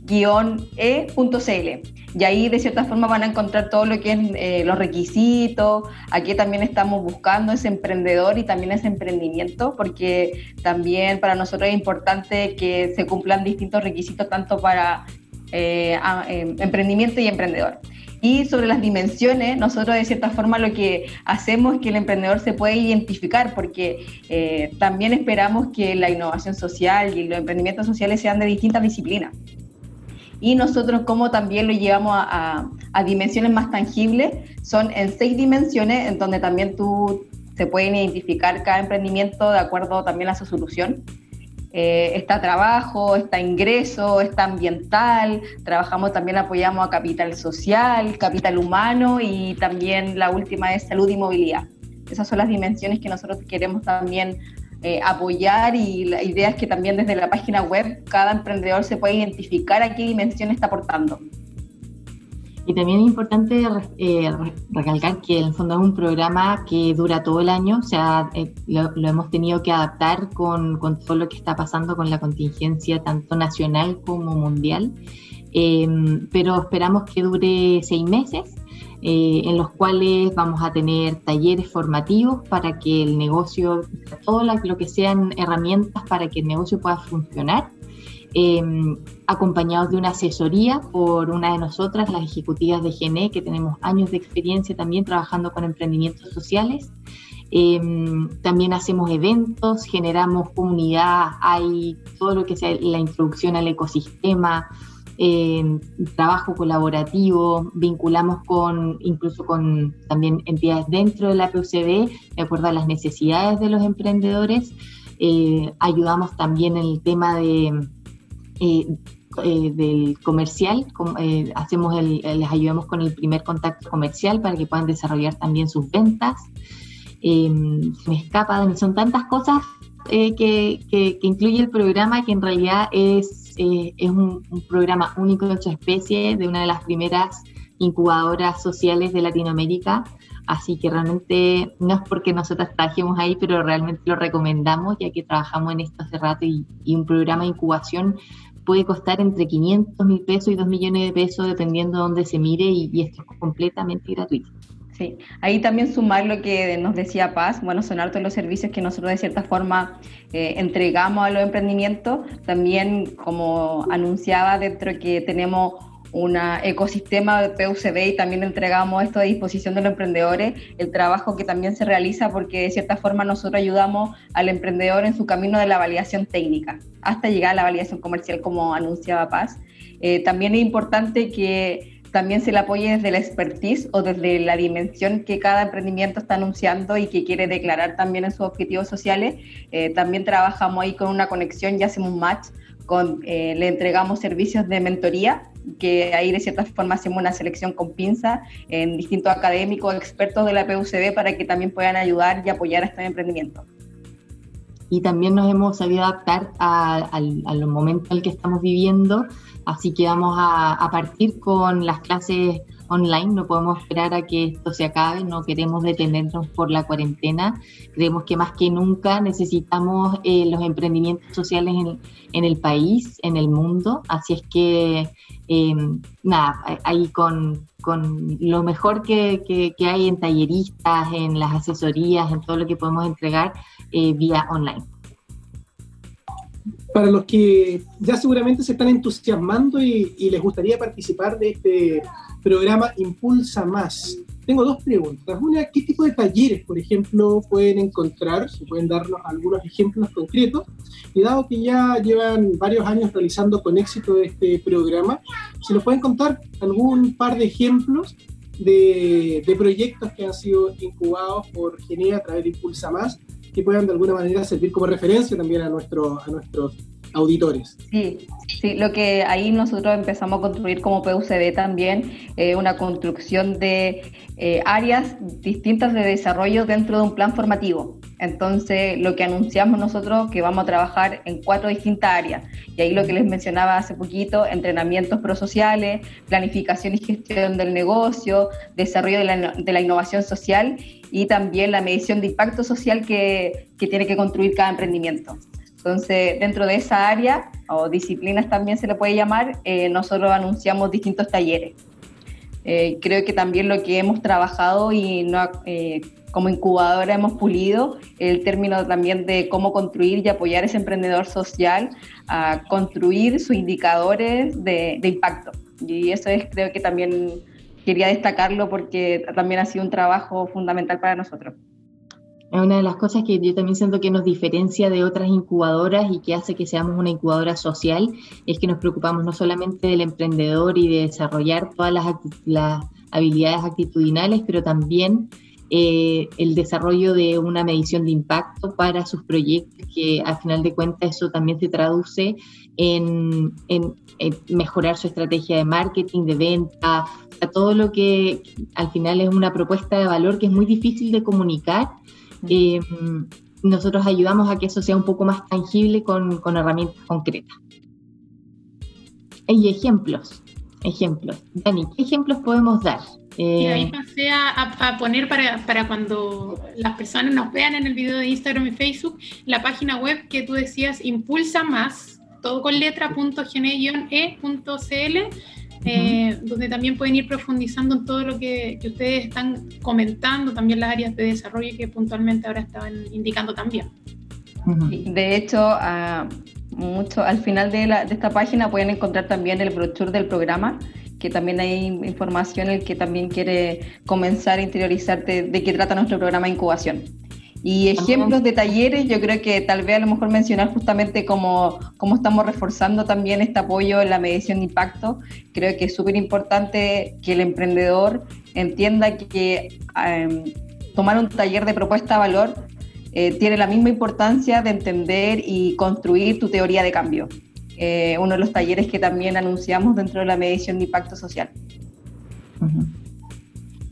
impulsamás.gene-e.cl. Y ahí de cierta forma van a encontrar todo lo que es eh, los requisitos. Aquí también estamos buscando ese emprendedor y también ese emprendimiento, porque también para nosotros es importante que se cumplan distintos requisitos tanto para eh, em, emprendimiento y emprendedor. Y sobre las dimensiones, nosotros de cierta forma lo que hacemos es que el emprendedor se puede identificar, porque eh, también esperamos que la innovación social y los emprendimientos sociales sean de distintas disciplinas y nosotros como también lo llevamos a, dimensiones más tangibles, son en seis dimensiones en donde también tú se pueden identificar cada emprendimiento de acuerdo también a su solución. Eh, está trabajo, está ingreso, está ambiental, trabajamos también, apoyamos a capital social, capital humano y también la última es salud y movilidad. Esas son las dimensiones que nosotros queremos también eh, apoyar y la idea es que también desde la página web cada emprendedor se pueda identificar a qué dimensión está aportando.
Y también es importante eh, recalcar que en el fondo es un programa que dura todo el año, o sea, eh, lo, hemos tenido que adaptar con, con, todo lo que está pasando con la contingencia tanto nacional como mundial, pero esperamos que dure seis meses eh, en los cuales vamos a tener talleres formativos para que el negocio, todo lo que sean herramientas para que el negocio pueda funcionar, em, acompañados de una asesoría por una de nosotras, las ejecutivas de GNE, que tenemos años de experiencia también trabajando con emprendimientos sociales. Em, también hacemos eventos, generamos comunidad, hay todo lo que sea la introducción al ecosistema, trabajo colaborativo, vinculamos con incluso con también entidades dentro de la PUCB, de acuerdo a las necesidades de los emprendedores. Eh, ayudamos también en el tema de eh, eh, del comercial, hacemos el, les ayudamos con el primer contacto comercial para que puedan desarrollar también sus ventas. me escapa, son tantas cosas que, que, incluye el programa que en realidad es, es un, un, programa único de su especie, de una de las primeras incubadoras sociales de Latinoamérica Así que realmente no es porque nosotros trabajemos ahí, pero realmente lo recomendamos ya que trabajamos en esto hace rato y, un programa de incubación puede costar entre 500 mil pesos y 2 millones de pesos dependiendo de dónde se mire y, esto es completamente gratuito.
Sí, ahí también sumar lo que nos decía Paz, bueno, son hartos los servicios que nosotros de cierta forma eh, entregamos a los emprendimientos, también como anunciaba dentro que tenemos un ecosistema de PUCB y también entregamos esto a disposición de los emprendedores, el trabajo que también se realiza porque de cierta forma nosotros ayudamos al emprendedor en su camino de la validación técnica hasta llegar a la validación comercial como anunciaba Paz. Eh, también es importante que también se le apoye desde la expertise o desde la dimensión que cada emprendimiento está anunciando y que quiere declarar también en sus objetivos sociales. Eh, también trabajamos ahí con una conexión y hacemos un match con, eh, le entregamos servicios de mentoría, que ahí de cierta forma hacemos una selección con pinza en distintos académicos, expertos de la PUCB para que también puedan ayudar y apoyar a este emprendimiento.
Y también nos hemos sabido adaptar al, al momento en el que estamos viviendo, así que vamos a, a partir con las clases online, no podemos esperar a que esto se acabe, no queremos detenernos por la cuarentena, creemos que más que nunca necesitamos eh, los emprendimientos sociales en, en, el país, en el mundo, así es que em, nada, ahí con, con lo mejor que, que, hay en talleristas, en las asesorías, en todo lo que podemos entregar eh, vía online
para los que ya seguramente se están entusiasmando y, y, les gustaría participar de este programa Impulsa Más. Tengo dos preguntas. Una, ¿qué tipo de talleres, por ejemplo, pueden encontrar? Si pueden darnos algunos ejemplos concretos. Y dado que ya llevan varios años realizando con éxito este programa, si nos pueden contar algún par de ejemplos de, proyectos que han sido incubados por Genea a través de Impulsa Más, que puedan de alguna manera servir como referencia también a, nuestro, a nuestros auditores.
Sí, sí, lo que ahí nosotros empezamos a construir como PUCD también, eh, una construcción de eh, áreas distintas de desarrollo dentro de un plan formativo. Entonces, lo que anunciamos nosotros que vamos a trabajar en cuatro distintas áreas. Y ahí lo que les mencionaba hace poquito, entrenamientos prosociales, planificación y gestión del negocio, desarrollo de la, de la innovación social y también la medición de impacto social que, que tiene que construir cada emprendimiento. Entonces, dentro de esa área, o disciplinas también se le puede llamar, eh, nosotros anunciamos distintos talleres. Eh, creo que también lo que hemos trabajado y no, eh, como incubadora hemos pulido el término también de cómo construir y apoyar ese emprendedor social a construir sus indicadores de, de impacto. Y eso es, creo que también quería destacarlo porque también ha sido un trabajo fundamental para nosotros.
Una de las cosas que yo también siento que nos diferencia de otras incubadoras y que hace que seamos una incubadora social es que nos preocupamos no solamente del emprendedor y de desarrollar todas las, habilidades actitudinales, pero también eh, el desarrollo de una medición de impacto para sus proyectos, que al final de cuentas eso también se traduce en, mejorar su estrategia de marketing, de venta, todo lo que al final es una propuesta de valor que es muy difícil de comunicar eh, nosotros ayudamos a que eso sea un poco más tangible con, con herramientas concretas. Hay ejemplos, ejemplos. Dani, ¿qué ejemplos podemos dar?
Eh, ahí pasé a, a poner para, para, cuando las personas nos vean en el video de Instagram y Facebook la página web que tú decías impulsa más, todo con letra, punto, e, punto, cl, eh, donde también pueden ir profundizando en todo lo que, ustedes están comentando, también las áreas de desarrollo que puntualmente ahora estaban indicando también.
De hecho, mucho, al final de, de, esta página pueden encontrar también el brochure del programa, que también hay información el que también quiere comenzar a interiorizarte de qué trata nuestro programa de incubación. Y ejemplos de talleres, yo creo que tal vez a lo mejor mencionar justamente cómo, cómo estamos reforzando también este apoyo en la medición de impacto. Creo que es súper importante que el emprendedor entienda que em, tomar un taller de propuesta de valor eh, tiene la misma importancia de entender y construir tu teoría de cambio. eh, uno de los talleres que también anunciamos dentro de la medición de impacto social.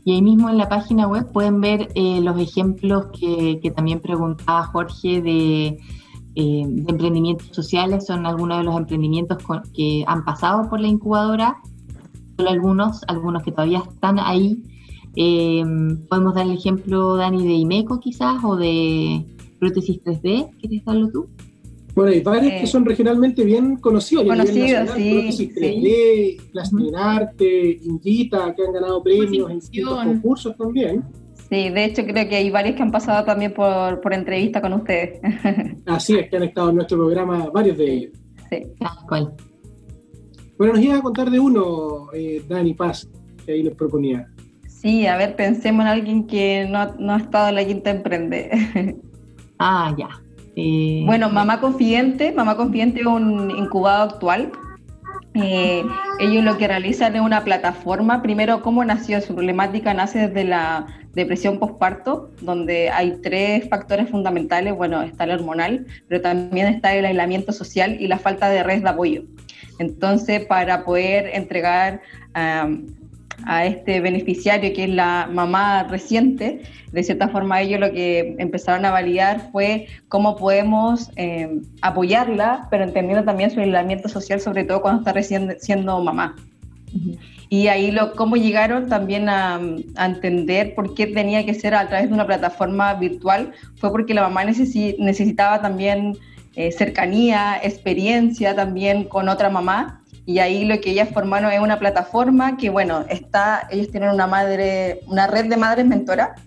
Y ahí mismo en la página web pueden ver eh, los ejemplos que, también preguntaba Jorge de, eh, de, emprendimientos sociales. Son algunos de los emprendimientos que han pasado por la incubadora, solo algunos, algunos que todavía están ahí. Eh, podemos dar el ejemplo, Dani, de Imeco quizás o de prótesis 3D. ¿Quieres darlo tú?
Bueno, hay varios que son regionalmente bien conocidos.
Conocidos, sí.
Prótesis 3D, Plastinarte, Invita, que han ganado premios en distintos concursos también.
Sí, de hecho creo que hay varios que han pasado también por, por entrevista con ustedes.
Así es, que han estado en nuestro programa varios de ellos.
Sí,
¿cuál?
Bueno, nos iba a contar de uno, eh, Dani Paz, que ahí les proponía.
Sí, a ver, pensemos en alguien que no, no ha estado en la quinta emprende.
ah, ya.
Bueno, Mamá Confidente, Mamá Confidente es un incubado actual. Eh, ellos lo que realizan es una plataforma. Primero, ¿cómo nació? Su problemática nace desde la depresión postparto, donde hay tres factores fundamentales. Bueno, está el hormonal, pero también está el aislamiento social y la falta de red de apoyo. Entonces, para poder entregar a este beneficiario, que es la mamá reciente, de cierta forma ellos lo que empezaron a validar fue cómo podemos eh, apoyarla, pero entendiendo también su aislamiento social, sobre todo cuando está recién siendo mamá. Y ahí lo, cómo llegaron también a, entender por qué tenía que ser a través de una plataforma virtual, fue porque la mamá necesitaba también eh, cercanía, experiencia también con otra mamá y ahí lo que ellas formaron es una plataforma que, bueno, está, ellos tienen una madre, una red de madres mentoras,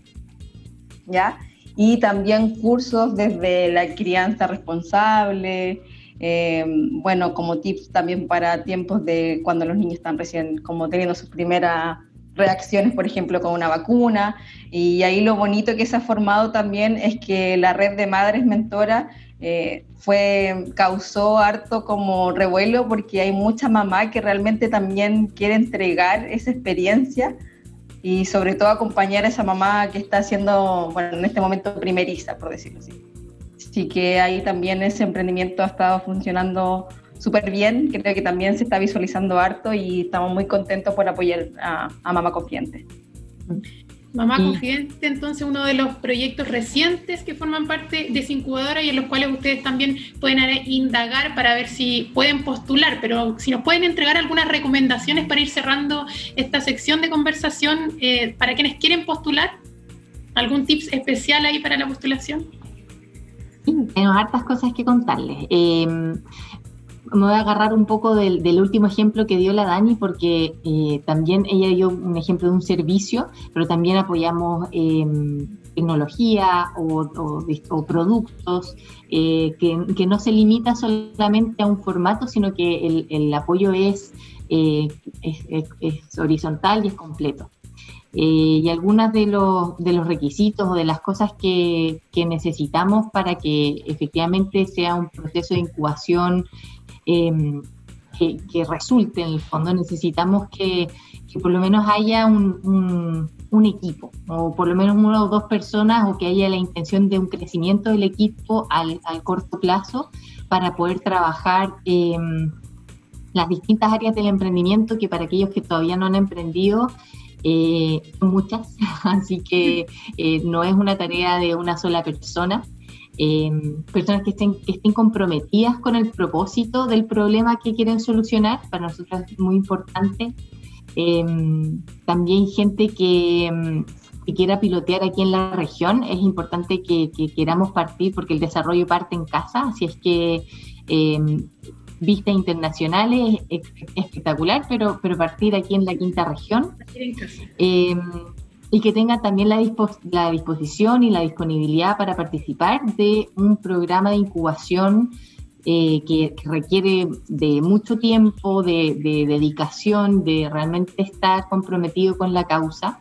¿ya? Y también cursos desde la crianza responsable, eh, bueno, como tips también para tiempos de cuando los niños están recién como teniendo sus primeras reacciones, por ejemplo, con una vacuna. Y ahí lo bonito que se ha formado también es que la red de madres mentoras eh, fue, causó harto como revuelo porque hay mucha mamá que realmente también quiere entregar esa experiencia y sobre todo acompañar a esa mamá que está haciendo, bueno, en este momento primeriza, por decirlo así. Así que ahí también ese emprendimiento ha estado funcionando súper bien, creo que también se está visualizando harto y estamos muy contentos por apoyar a, a Mamá Confiante.
Mamá Confidente, entonces, uno de los proyectos recientes que forman parte de incubadora y en los cuales ustedes también pueden indagar para ver si pueden postular, pero si nos pueden entregar algunas recomendaciones para ir cerrando esta sección de conversación eh, para quienes quieren postular, algún tips especial ahí para la postulación.
Sí, tenemos hartas cosas que contarles. Eh, me voy a agarrar un poco del, último ejemplo que dio la Dani, porque eh, también ella dio un ejemplo de un servicio, pero también apoyamos em, tecnología o, productos eh, que, no se limita solamente a un formato, sino que el, apoyo es, eh, es, horizontal y es completo. y algunos de los, de los requisitos o de las cosas que necesitamos para que efectivamente sea un proceso de incubación Em, que, resulte en el fondo. Necesitamos que, por lo menos haya un, equipo, o por lo menos una o dos personas, o que haya la intención de un crecimiento del equipo al, corto plazo para poder trabajar em, las distintas áreas del emprendimiento que para aquellos que todavía no han emprendido eh, son muchas, así que eh, no es una tarea de una sola persona. Em, personas que estén, que estén comprometidas con el propósito del problema que quieren solucionar, para nosotros es muy importante. Em, también gente em, que, quiera pilotear aquí en la región, es importante que, queramos partir porque el desarrollo parte en casa, así es que vista internacional es, espectacular, pero, pero partir aquí en la quinta región y que tenga también la, la, disposición y la disponibilidad para participar de un programa de incubación eh, que, requiere de mucho tiempo, de, dedicación, de realmente estar comprometido con la causa.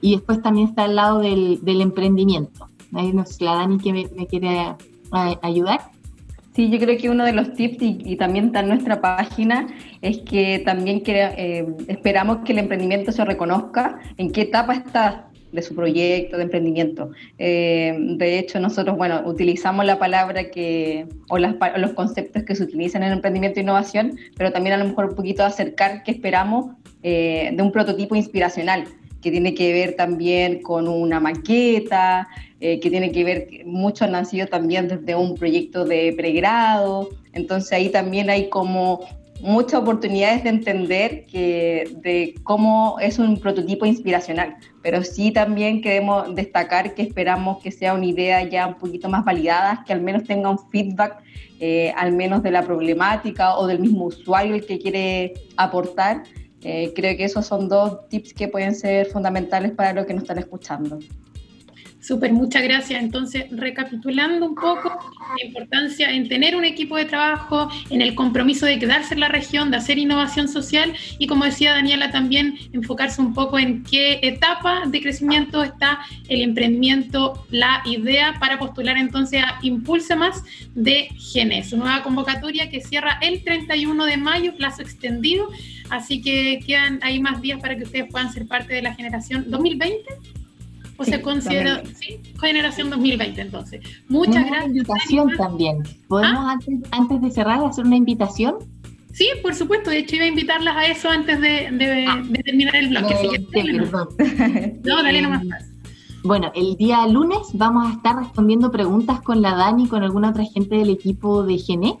Y después también está al lado del, emprendimiento. Ahí nos la Dani que me, quiere ayudar.
Sí, yo creo que uno de los tips, y, también está en nuestra página, es que también eh, esperamos que el emprendimiento se reconozca, en qué etapa está,
de su proyecto de emprendimiento. Eh, de hecho, nosotros, bueno, utilizamos la palabra que, o, las, los conceptos que se utilizan en emprendimiento e innovación, pero también a lo mejor un poquito acercar qué esperamos eh, de un prototipo inspiracional, que tiene que ver también con una maqueta, eh, que tiene que ver, mucho han nacido también desde un proyecto de pregrado, entonces ahí también hay como muchas oportunidades de entender que, de cómo es un prototipo inspiracional, pero sí también queremos destacar que esperamos que sea una idea ya un poquito más validada, que al menos tenga un feedback, eh, al menos de la problemática o del mismo usuario el que quiere aportar. Eh, creo que esos son dos tips que pueden ser fundamentales para los que nos están escuchando.
Súper, muchas gracias. Entonces, recapitulando un poco la importancia en tener un equipo de trabajo, en el compromiso de quedarse en la región, de hacer innovación social y, como decía Daniela, también enfocarse un poco en qué etapa de crecimiento está el emprendimiento, la idea para postular entonces a Impulsa Más de Genes, su nueva convocatoria que cierra el 31 de mayo, plazo extendido. Así que quedan ahí más días para que ustedes puedan ser parte de la generación 2020. O se considera, sí, generación 2020 entonces. Muchas gracias.
Una invitación también. ¿Podemos ¿Ah? antes, de cerrar hacer una invitación?
Sí, por supuesto. De hecho, iba a invitarlas a eso antes de, ah. terminar el bloque.
No, dale nomás. Bueno, el día lunes vamos a estar respondiendo preguntas con la Dani y con alguna otra gente del equipo de GENE.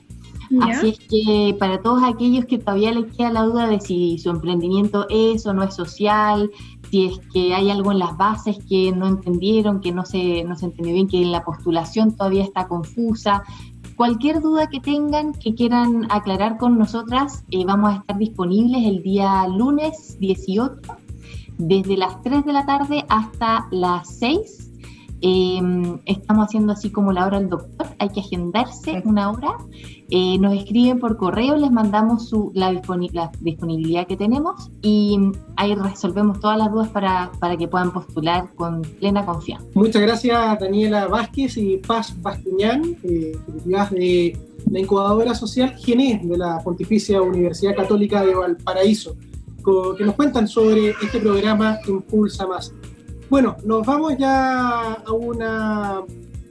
Así es que para todos aquellos que todavía les queda la duda de si su emprendimiento es o no es social, si es que hay algo en las bases que no entendieron, que no se, no se entendió bien, que la postulación todavía está confusa. Cualquier duda que tengan, que quieran aclarar con nosotras, eh, vamos a estar disponibles el día lunes 18, desde las 3 de la tarde hasta las 6 Em, estamos haciendo así como la hora del doctor, hay que agendarse una hora. Eh, nos escriben por correo, les mandamos su, la, disponibilidad que tenemos y ahí resolvemos todas las dudas para, para, que puedan postular con plena confianza.
Muchas gracias Daniela Vázquez y Paz Bastiñán, eh, de la incubadora social GENES de la Pontificia Universidad Católica de Valparaíso, que nos cuentan sobre este programa Impulsa Más. Bueno, nos vamos ya a una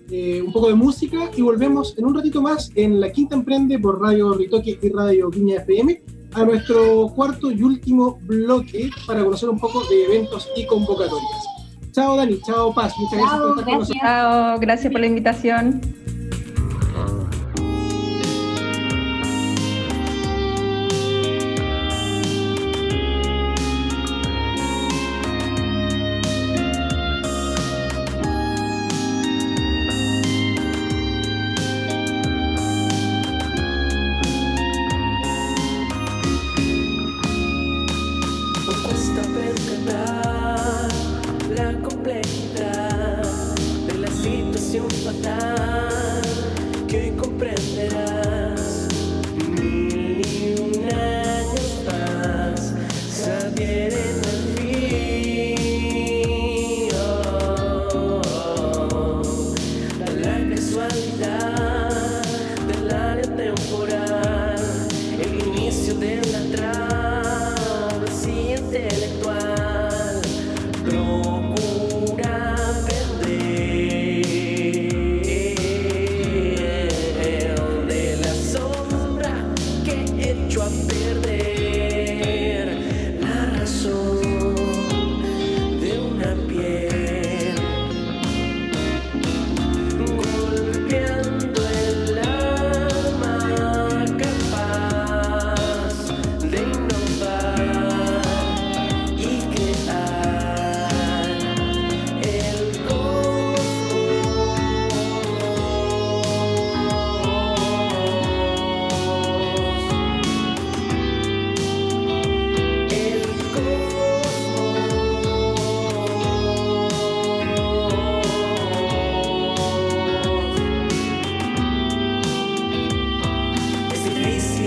eh, un poco de música y volvemos en un ratito más en La Quinta Emprende por Radio Ritoque y Radio Viña FM a nuestro cuarto y último bloque para conocer un poco de eventos y convocatorias. Chao Dani, chao Paz, muchas gracias por estar con nosotros.
Chao, gracias por la invitación.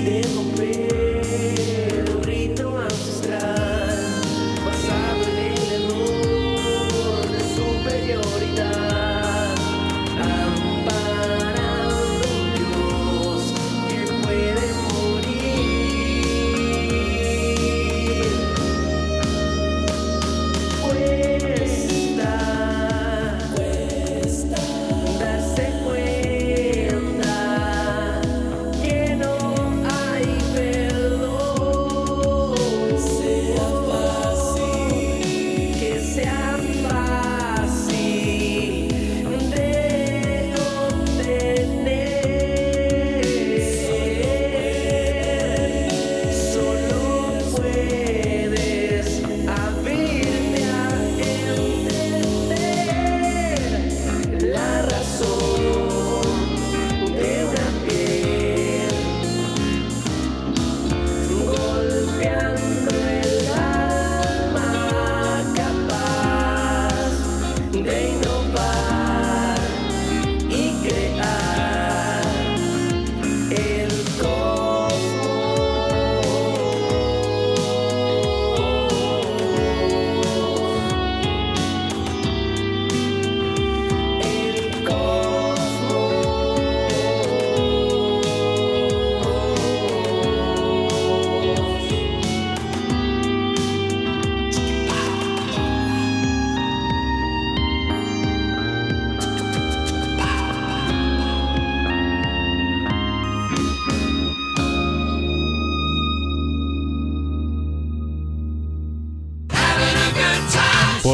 interromper.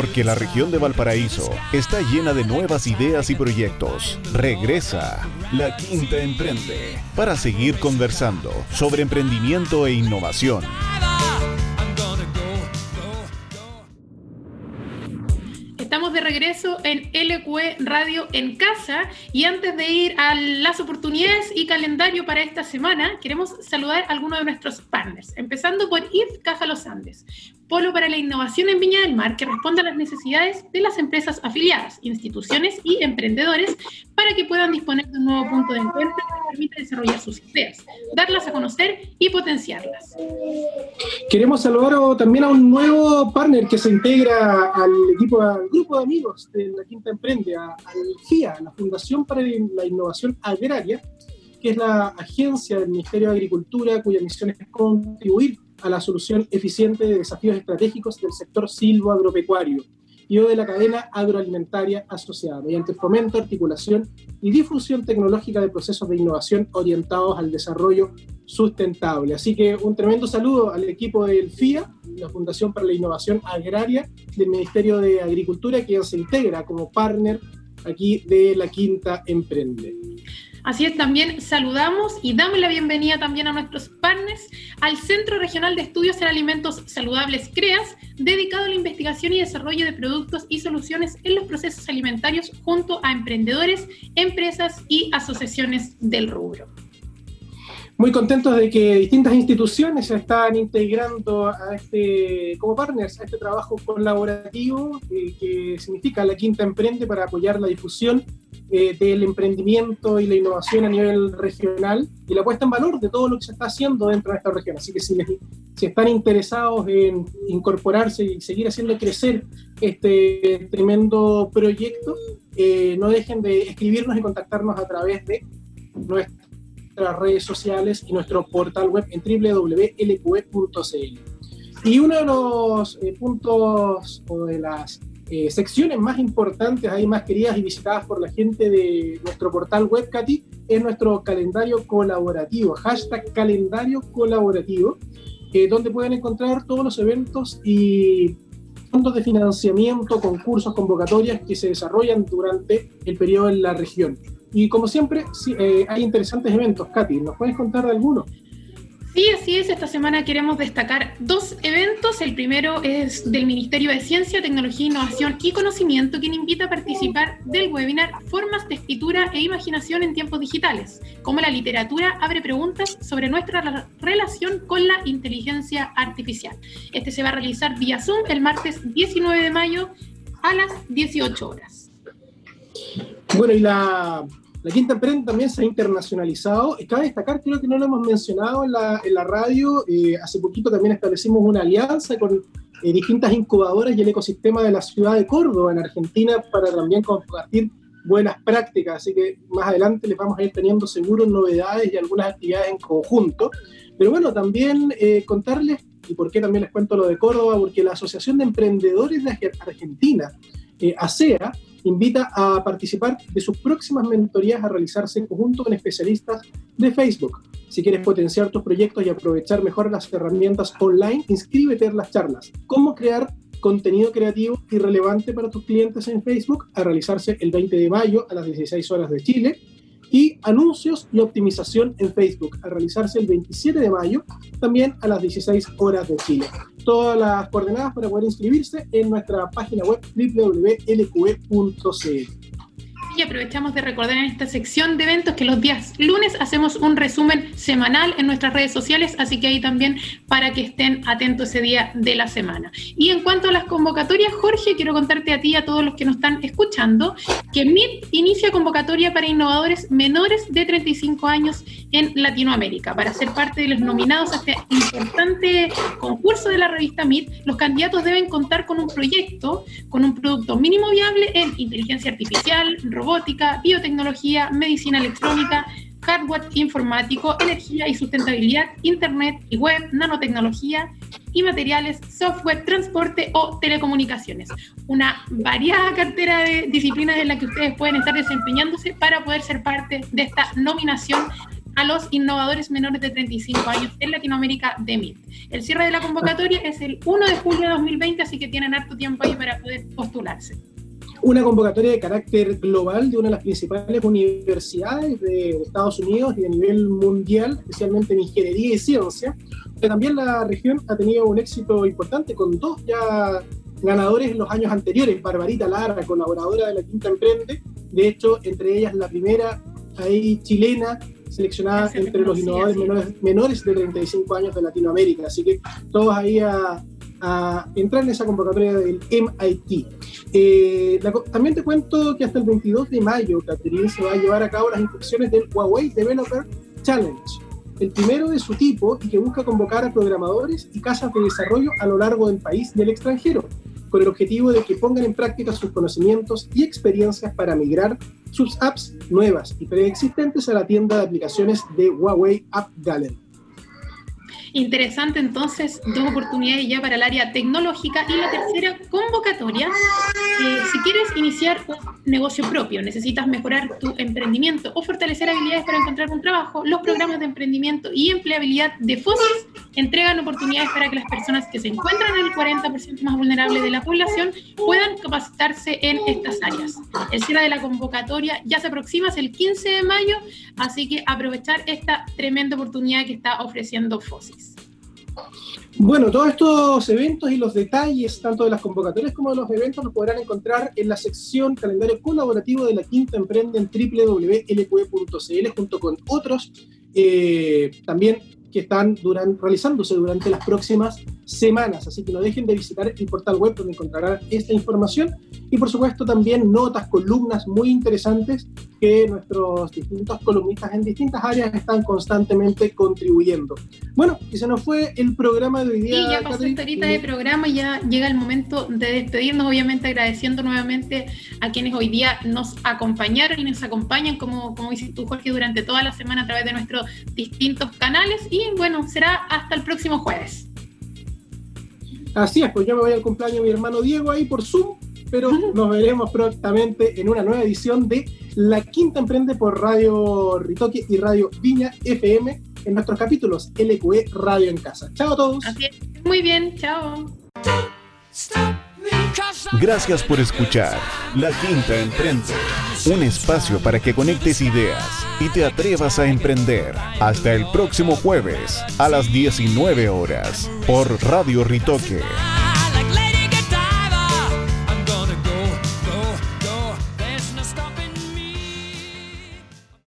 Porque la región de Valparaíso está llena de nuevas ideas y proyectos. Regresa La Quinta Emprende para seguir conversando sobre emprendimiento e innovación.
Estamos de regreso en LQE Radio en casa y antes de ir a las oportunidades y calendario para esta semana, queremos saludar a algunos de nuestros partners, empezando por IF Caja Los Andes, polo para la innovación en Viña del Mar que responde a las necesidades de las empresas afiliadas, instituciones y emprendedores para que puedan disponer de un nuevo punto de encuentro que permita desarrollar sus ideas, darlas a conocer y potenciarlas.
Queremos saludar también a un nuevo partner que se integra al equipo, al grupo de amigos de la Quinta Emprende, al GIA, la Fundación para la Innovación Agraria, que es la agencia del Ministerio de Agricultura cuya misión es contribuir a la solución eficiente de desafíos estratégicos del sector silvoagropecuario y o de la cadena agroalimentaria asociada, mediante fomento, articulación y difusión tecnológica de procesos de innovación orientados al desarrollo sustentable. Así que un tremendo saludo al equipo del FIA, la Fundación para la Innovación Agraria del Ministerio de Agricultura, quien se integra como partner aquí de la Quinta Emprende.
Así es, también saludamos y damos la bienvenida también a nuestros partners al Centro Regional de Estudios en Alimentos Saludables CREAS, dedicado a la investigación y desarrollo de productos y soluciones en los procesos alimentarios junto a emprendedores, empresas y asociaciones del rubro
muy contentos de que distintas instituciones se están integrando a este, como partners a este trabajo colaborativo eh, que significa la Quinta Emprende para apoyar la difusión eh, del emprendimiento y la innovación a nivel regional y la puesta en valor de todo lo que se está haciendo dentro de esta región. Así que si, si están interesados en incorporarse y seguir haciendo crecer este tremendo proyecto, eh, no dejen de escribirnos y contactarnos a través de nuestra redes sociales y nuestro portal web en www.lqe.cl. Y uno de los eh, puntos o de las eh, secciones más importantes, ahí más queridas y visitadas por la gente de nuestro portal web, Katy, es nuestro calendario colaborativo, hashtag calendario colaborativo, eh, donde pueden encontrar todos los eventos y fondos de financiamiento, concursos, convocatorias que se desarrollan durante el periodo en la región. Y como siempre, eh, hay interesantes eventos. Katy, ¿nos puedes contar de alguno?
Sí, así es. Esta semana queremos destacar dos eventos. El primero es del Ministerio de Ciencia, Tecnología, Innovación y Conocimiento, quien invita a participar del webinar Formas de Escritura e Imaginación en Tiempos Digitales, cómo la literatura abre preguntas sobre nuestra relación con la inteligencia artificial. Este se va a realizar vía Zoom el martes 19 de mayo a las 18 horas.
Bueno, y la, Quinta Emprende también se ha internacionalizado. Cabe destacar, creo que no lo hemos mencionado en la, en la radio, eh, hace poquito también establecimos una alianza con eh, distintas incubadoras y el ecosistema de la ciudad de Córdoba, en Argentina, para también compartir buenas prácticas. Así que más adelante les vamos a ir teniendo seguros novedades y algunas actividades en conjunto. Pero bueno, también eh, contarles, y por qué también les cuento lo de Córdoba, porque la Asociación de Emprendedores de Argentina, ASEA, invita a participar de sus próximas mentorías a realizarse en conjunto con especialistas de Facebook. Si quieres potenciar tus proyectos y aprovechar mejor las herramientas online, inscríbete en las charlas. ¿Cómo crear contenido creativo y relevante para tus clientes en Facebook? A realizarse el 20 de mayo a las 16 horas de Chile y anuncios y optimización en Facebook a realizarse el 27 de mayo, también a las 16 horas de Chile. Todas las coordenadas para poder inscribirse en nuestra página web www.lqe.cl
y aprovechamos de recordar en esta sección de eventos que los días lunes hacemos un resumen semanal en nuestras redes sociales, así que ahí también para que estén atentos ese día de la semana. Y en cuanto a las convocatorias, Jorge, quiero contarte a ti y a todos los que nos están escuchando que MIT inicia convocatoria para innovadores menores de 35 años en Latinoamérica. Para ser parte de los nominados a este importante concurso de la revista MIT, los candidatos deben contar con un proyecto, con un producto mínimo viable en inteligencia artificial, robótica, biotecnología, medicina electrónica, hardware informático, energía y sustentabilidad, internet y web, nanotecnología y materiales, software, transporte o telecomunicaciones. Una variada cartera de disciplinas en la que ustedes pueden estar desempeñándose para poder ser parte de esta nominación a los innovadores menores de 35 años en Latinoamérica de MIT. El cierre de la convocatoria es el 1 de julio de 2020, así que tienen harto tiempo ahí para poder postularse
una convocatoria de carácter global de una de las principales universidades de Estados Unidos y a nivel mundial, especialmente en ingeniería y ciencia. Pero también la región ha tenido un éxito importante con dos ya ganadores en los años anteriores. Barbarita Lara, colaboradora de la Quinta Emprende, de hecho, entre ellas la primera ahí chilena seleccionada entre los innovadores menores, menores de 35 años de Latinoamérica. Así que todos ahí a, a entrar en esa convocatoria del MIT. Eh, también te cuento que hasta el 22 de mayo, Catherine, se va a llevar a cabo las inscripciones del Huawei Developer Challenge, el primero de su tipo y que busca convocar a programadores y casas de desarrollo a lo largo del país y del extranjero, con el objetivo de que pongan en práctica sus conocimientos y experiencias para migrar sus apps nuevas y preexistentes a la tienda de aplicaciones de Huawei App Gallery.
Interesante entonces, dos oportunidades ya para el área tecnológica y la tercera convocatoria. Si quieres iniciar un negocio propio, necesitas mejorar tu emprendimiento o fortalecer habilidades para encontrar un trabajo, los programas de emprendimiento y empleabilidad de FOSIS entregan oportunidades para que las personas que se encuentran en el 40% más vulnerable de la población puedan capacitarse en estas áreas. El cierre de la convocatoria ya se aproxima, es el 15 de mayo, así que aprovechar esta tremenda oportunidad que está ofreciendo FOSIS.
Bueno, todos estos eventos y los detalles, tanto de las convocatorias como de los eventos, los podrán encontrar en la sección calendario colaborativo de la Quinta Emprende en www.lqe.cl junto con otros eh, también que están realizándose durante las próximas semanas. Así que no dejen de visitar el portal web donde encontrarán esta información y por supuesto también notas, columnas muy interesantes que nuestros distintos columnistas en distintas áreas están constantemente contribuyendo. Bueno, y se nos fue el programa de hoy día.
Sí, ya pasó esta horita de programa y ya llega el momento de despedirnos, obviamente agradeciendo nuevamente a quienes hoy día nos acompañaron y nos acompañan, como, como dices tú, Jorge, durante toda la semana a través de nuestros distintos canales. Y bueno, será hasta el próximo jueves.
Así es, pues yo me voy al cumpleaños de mi hermano Diego ahí por Zoom, pero nos veremos prontamente en una nueva edición de La Quinta Emprende por Radio Ritoque y Radio Viña FM en nuestros capítulos LQE Radio en Casa. Chao a todos.
Muy bien, chao.
Gracias por escuchar La Quinta Emprende, un espacio para que conectes ideas y te atrevas a emprender. Hasta el próximo jueves a las 19 horas por Radio Ritoque.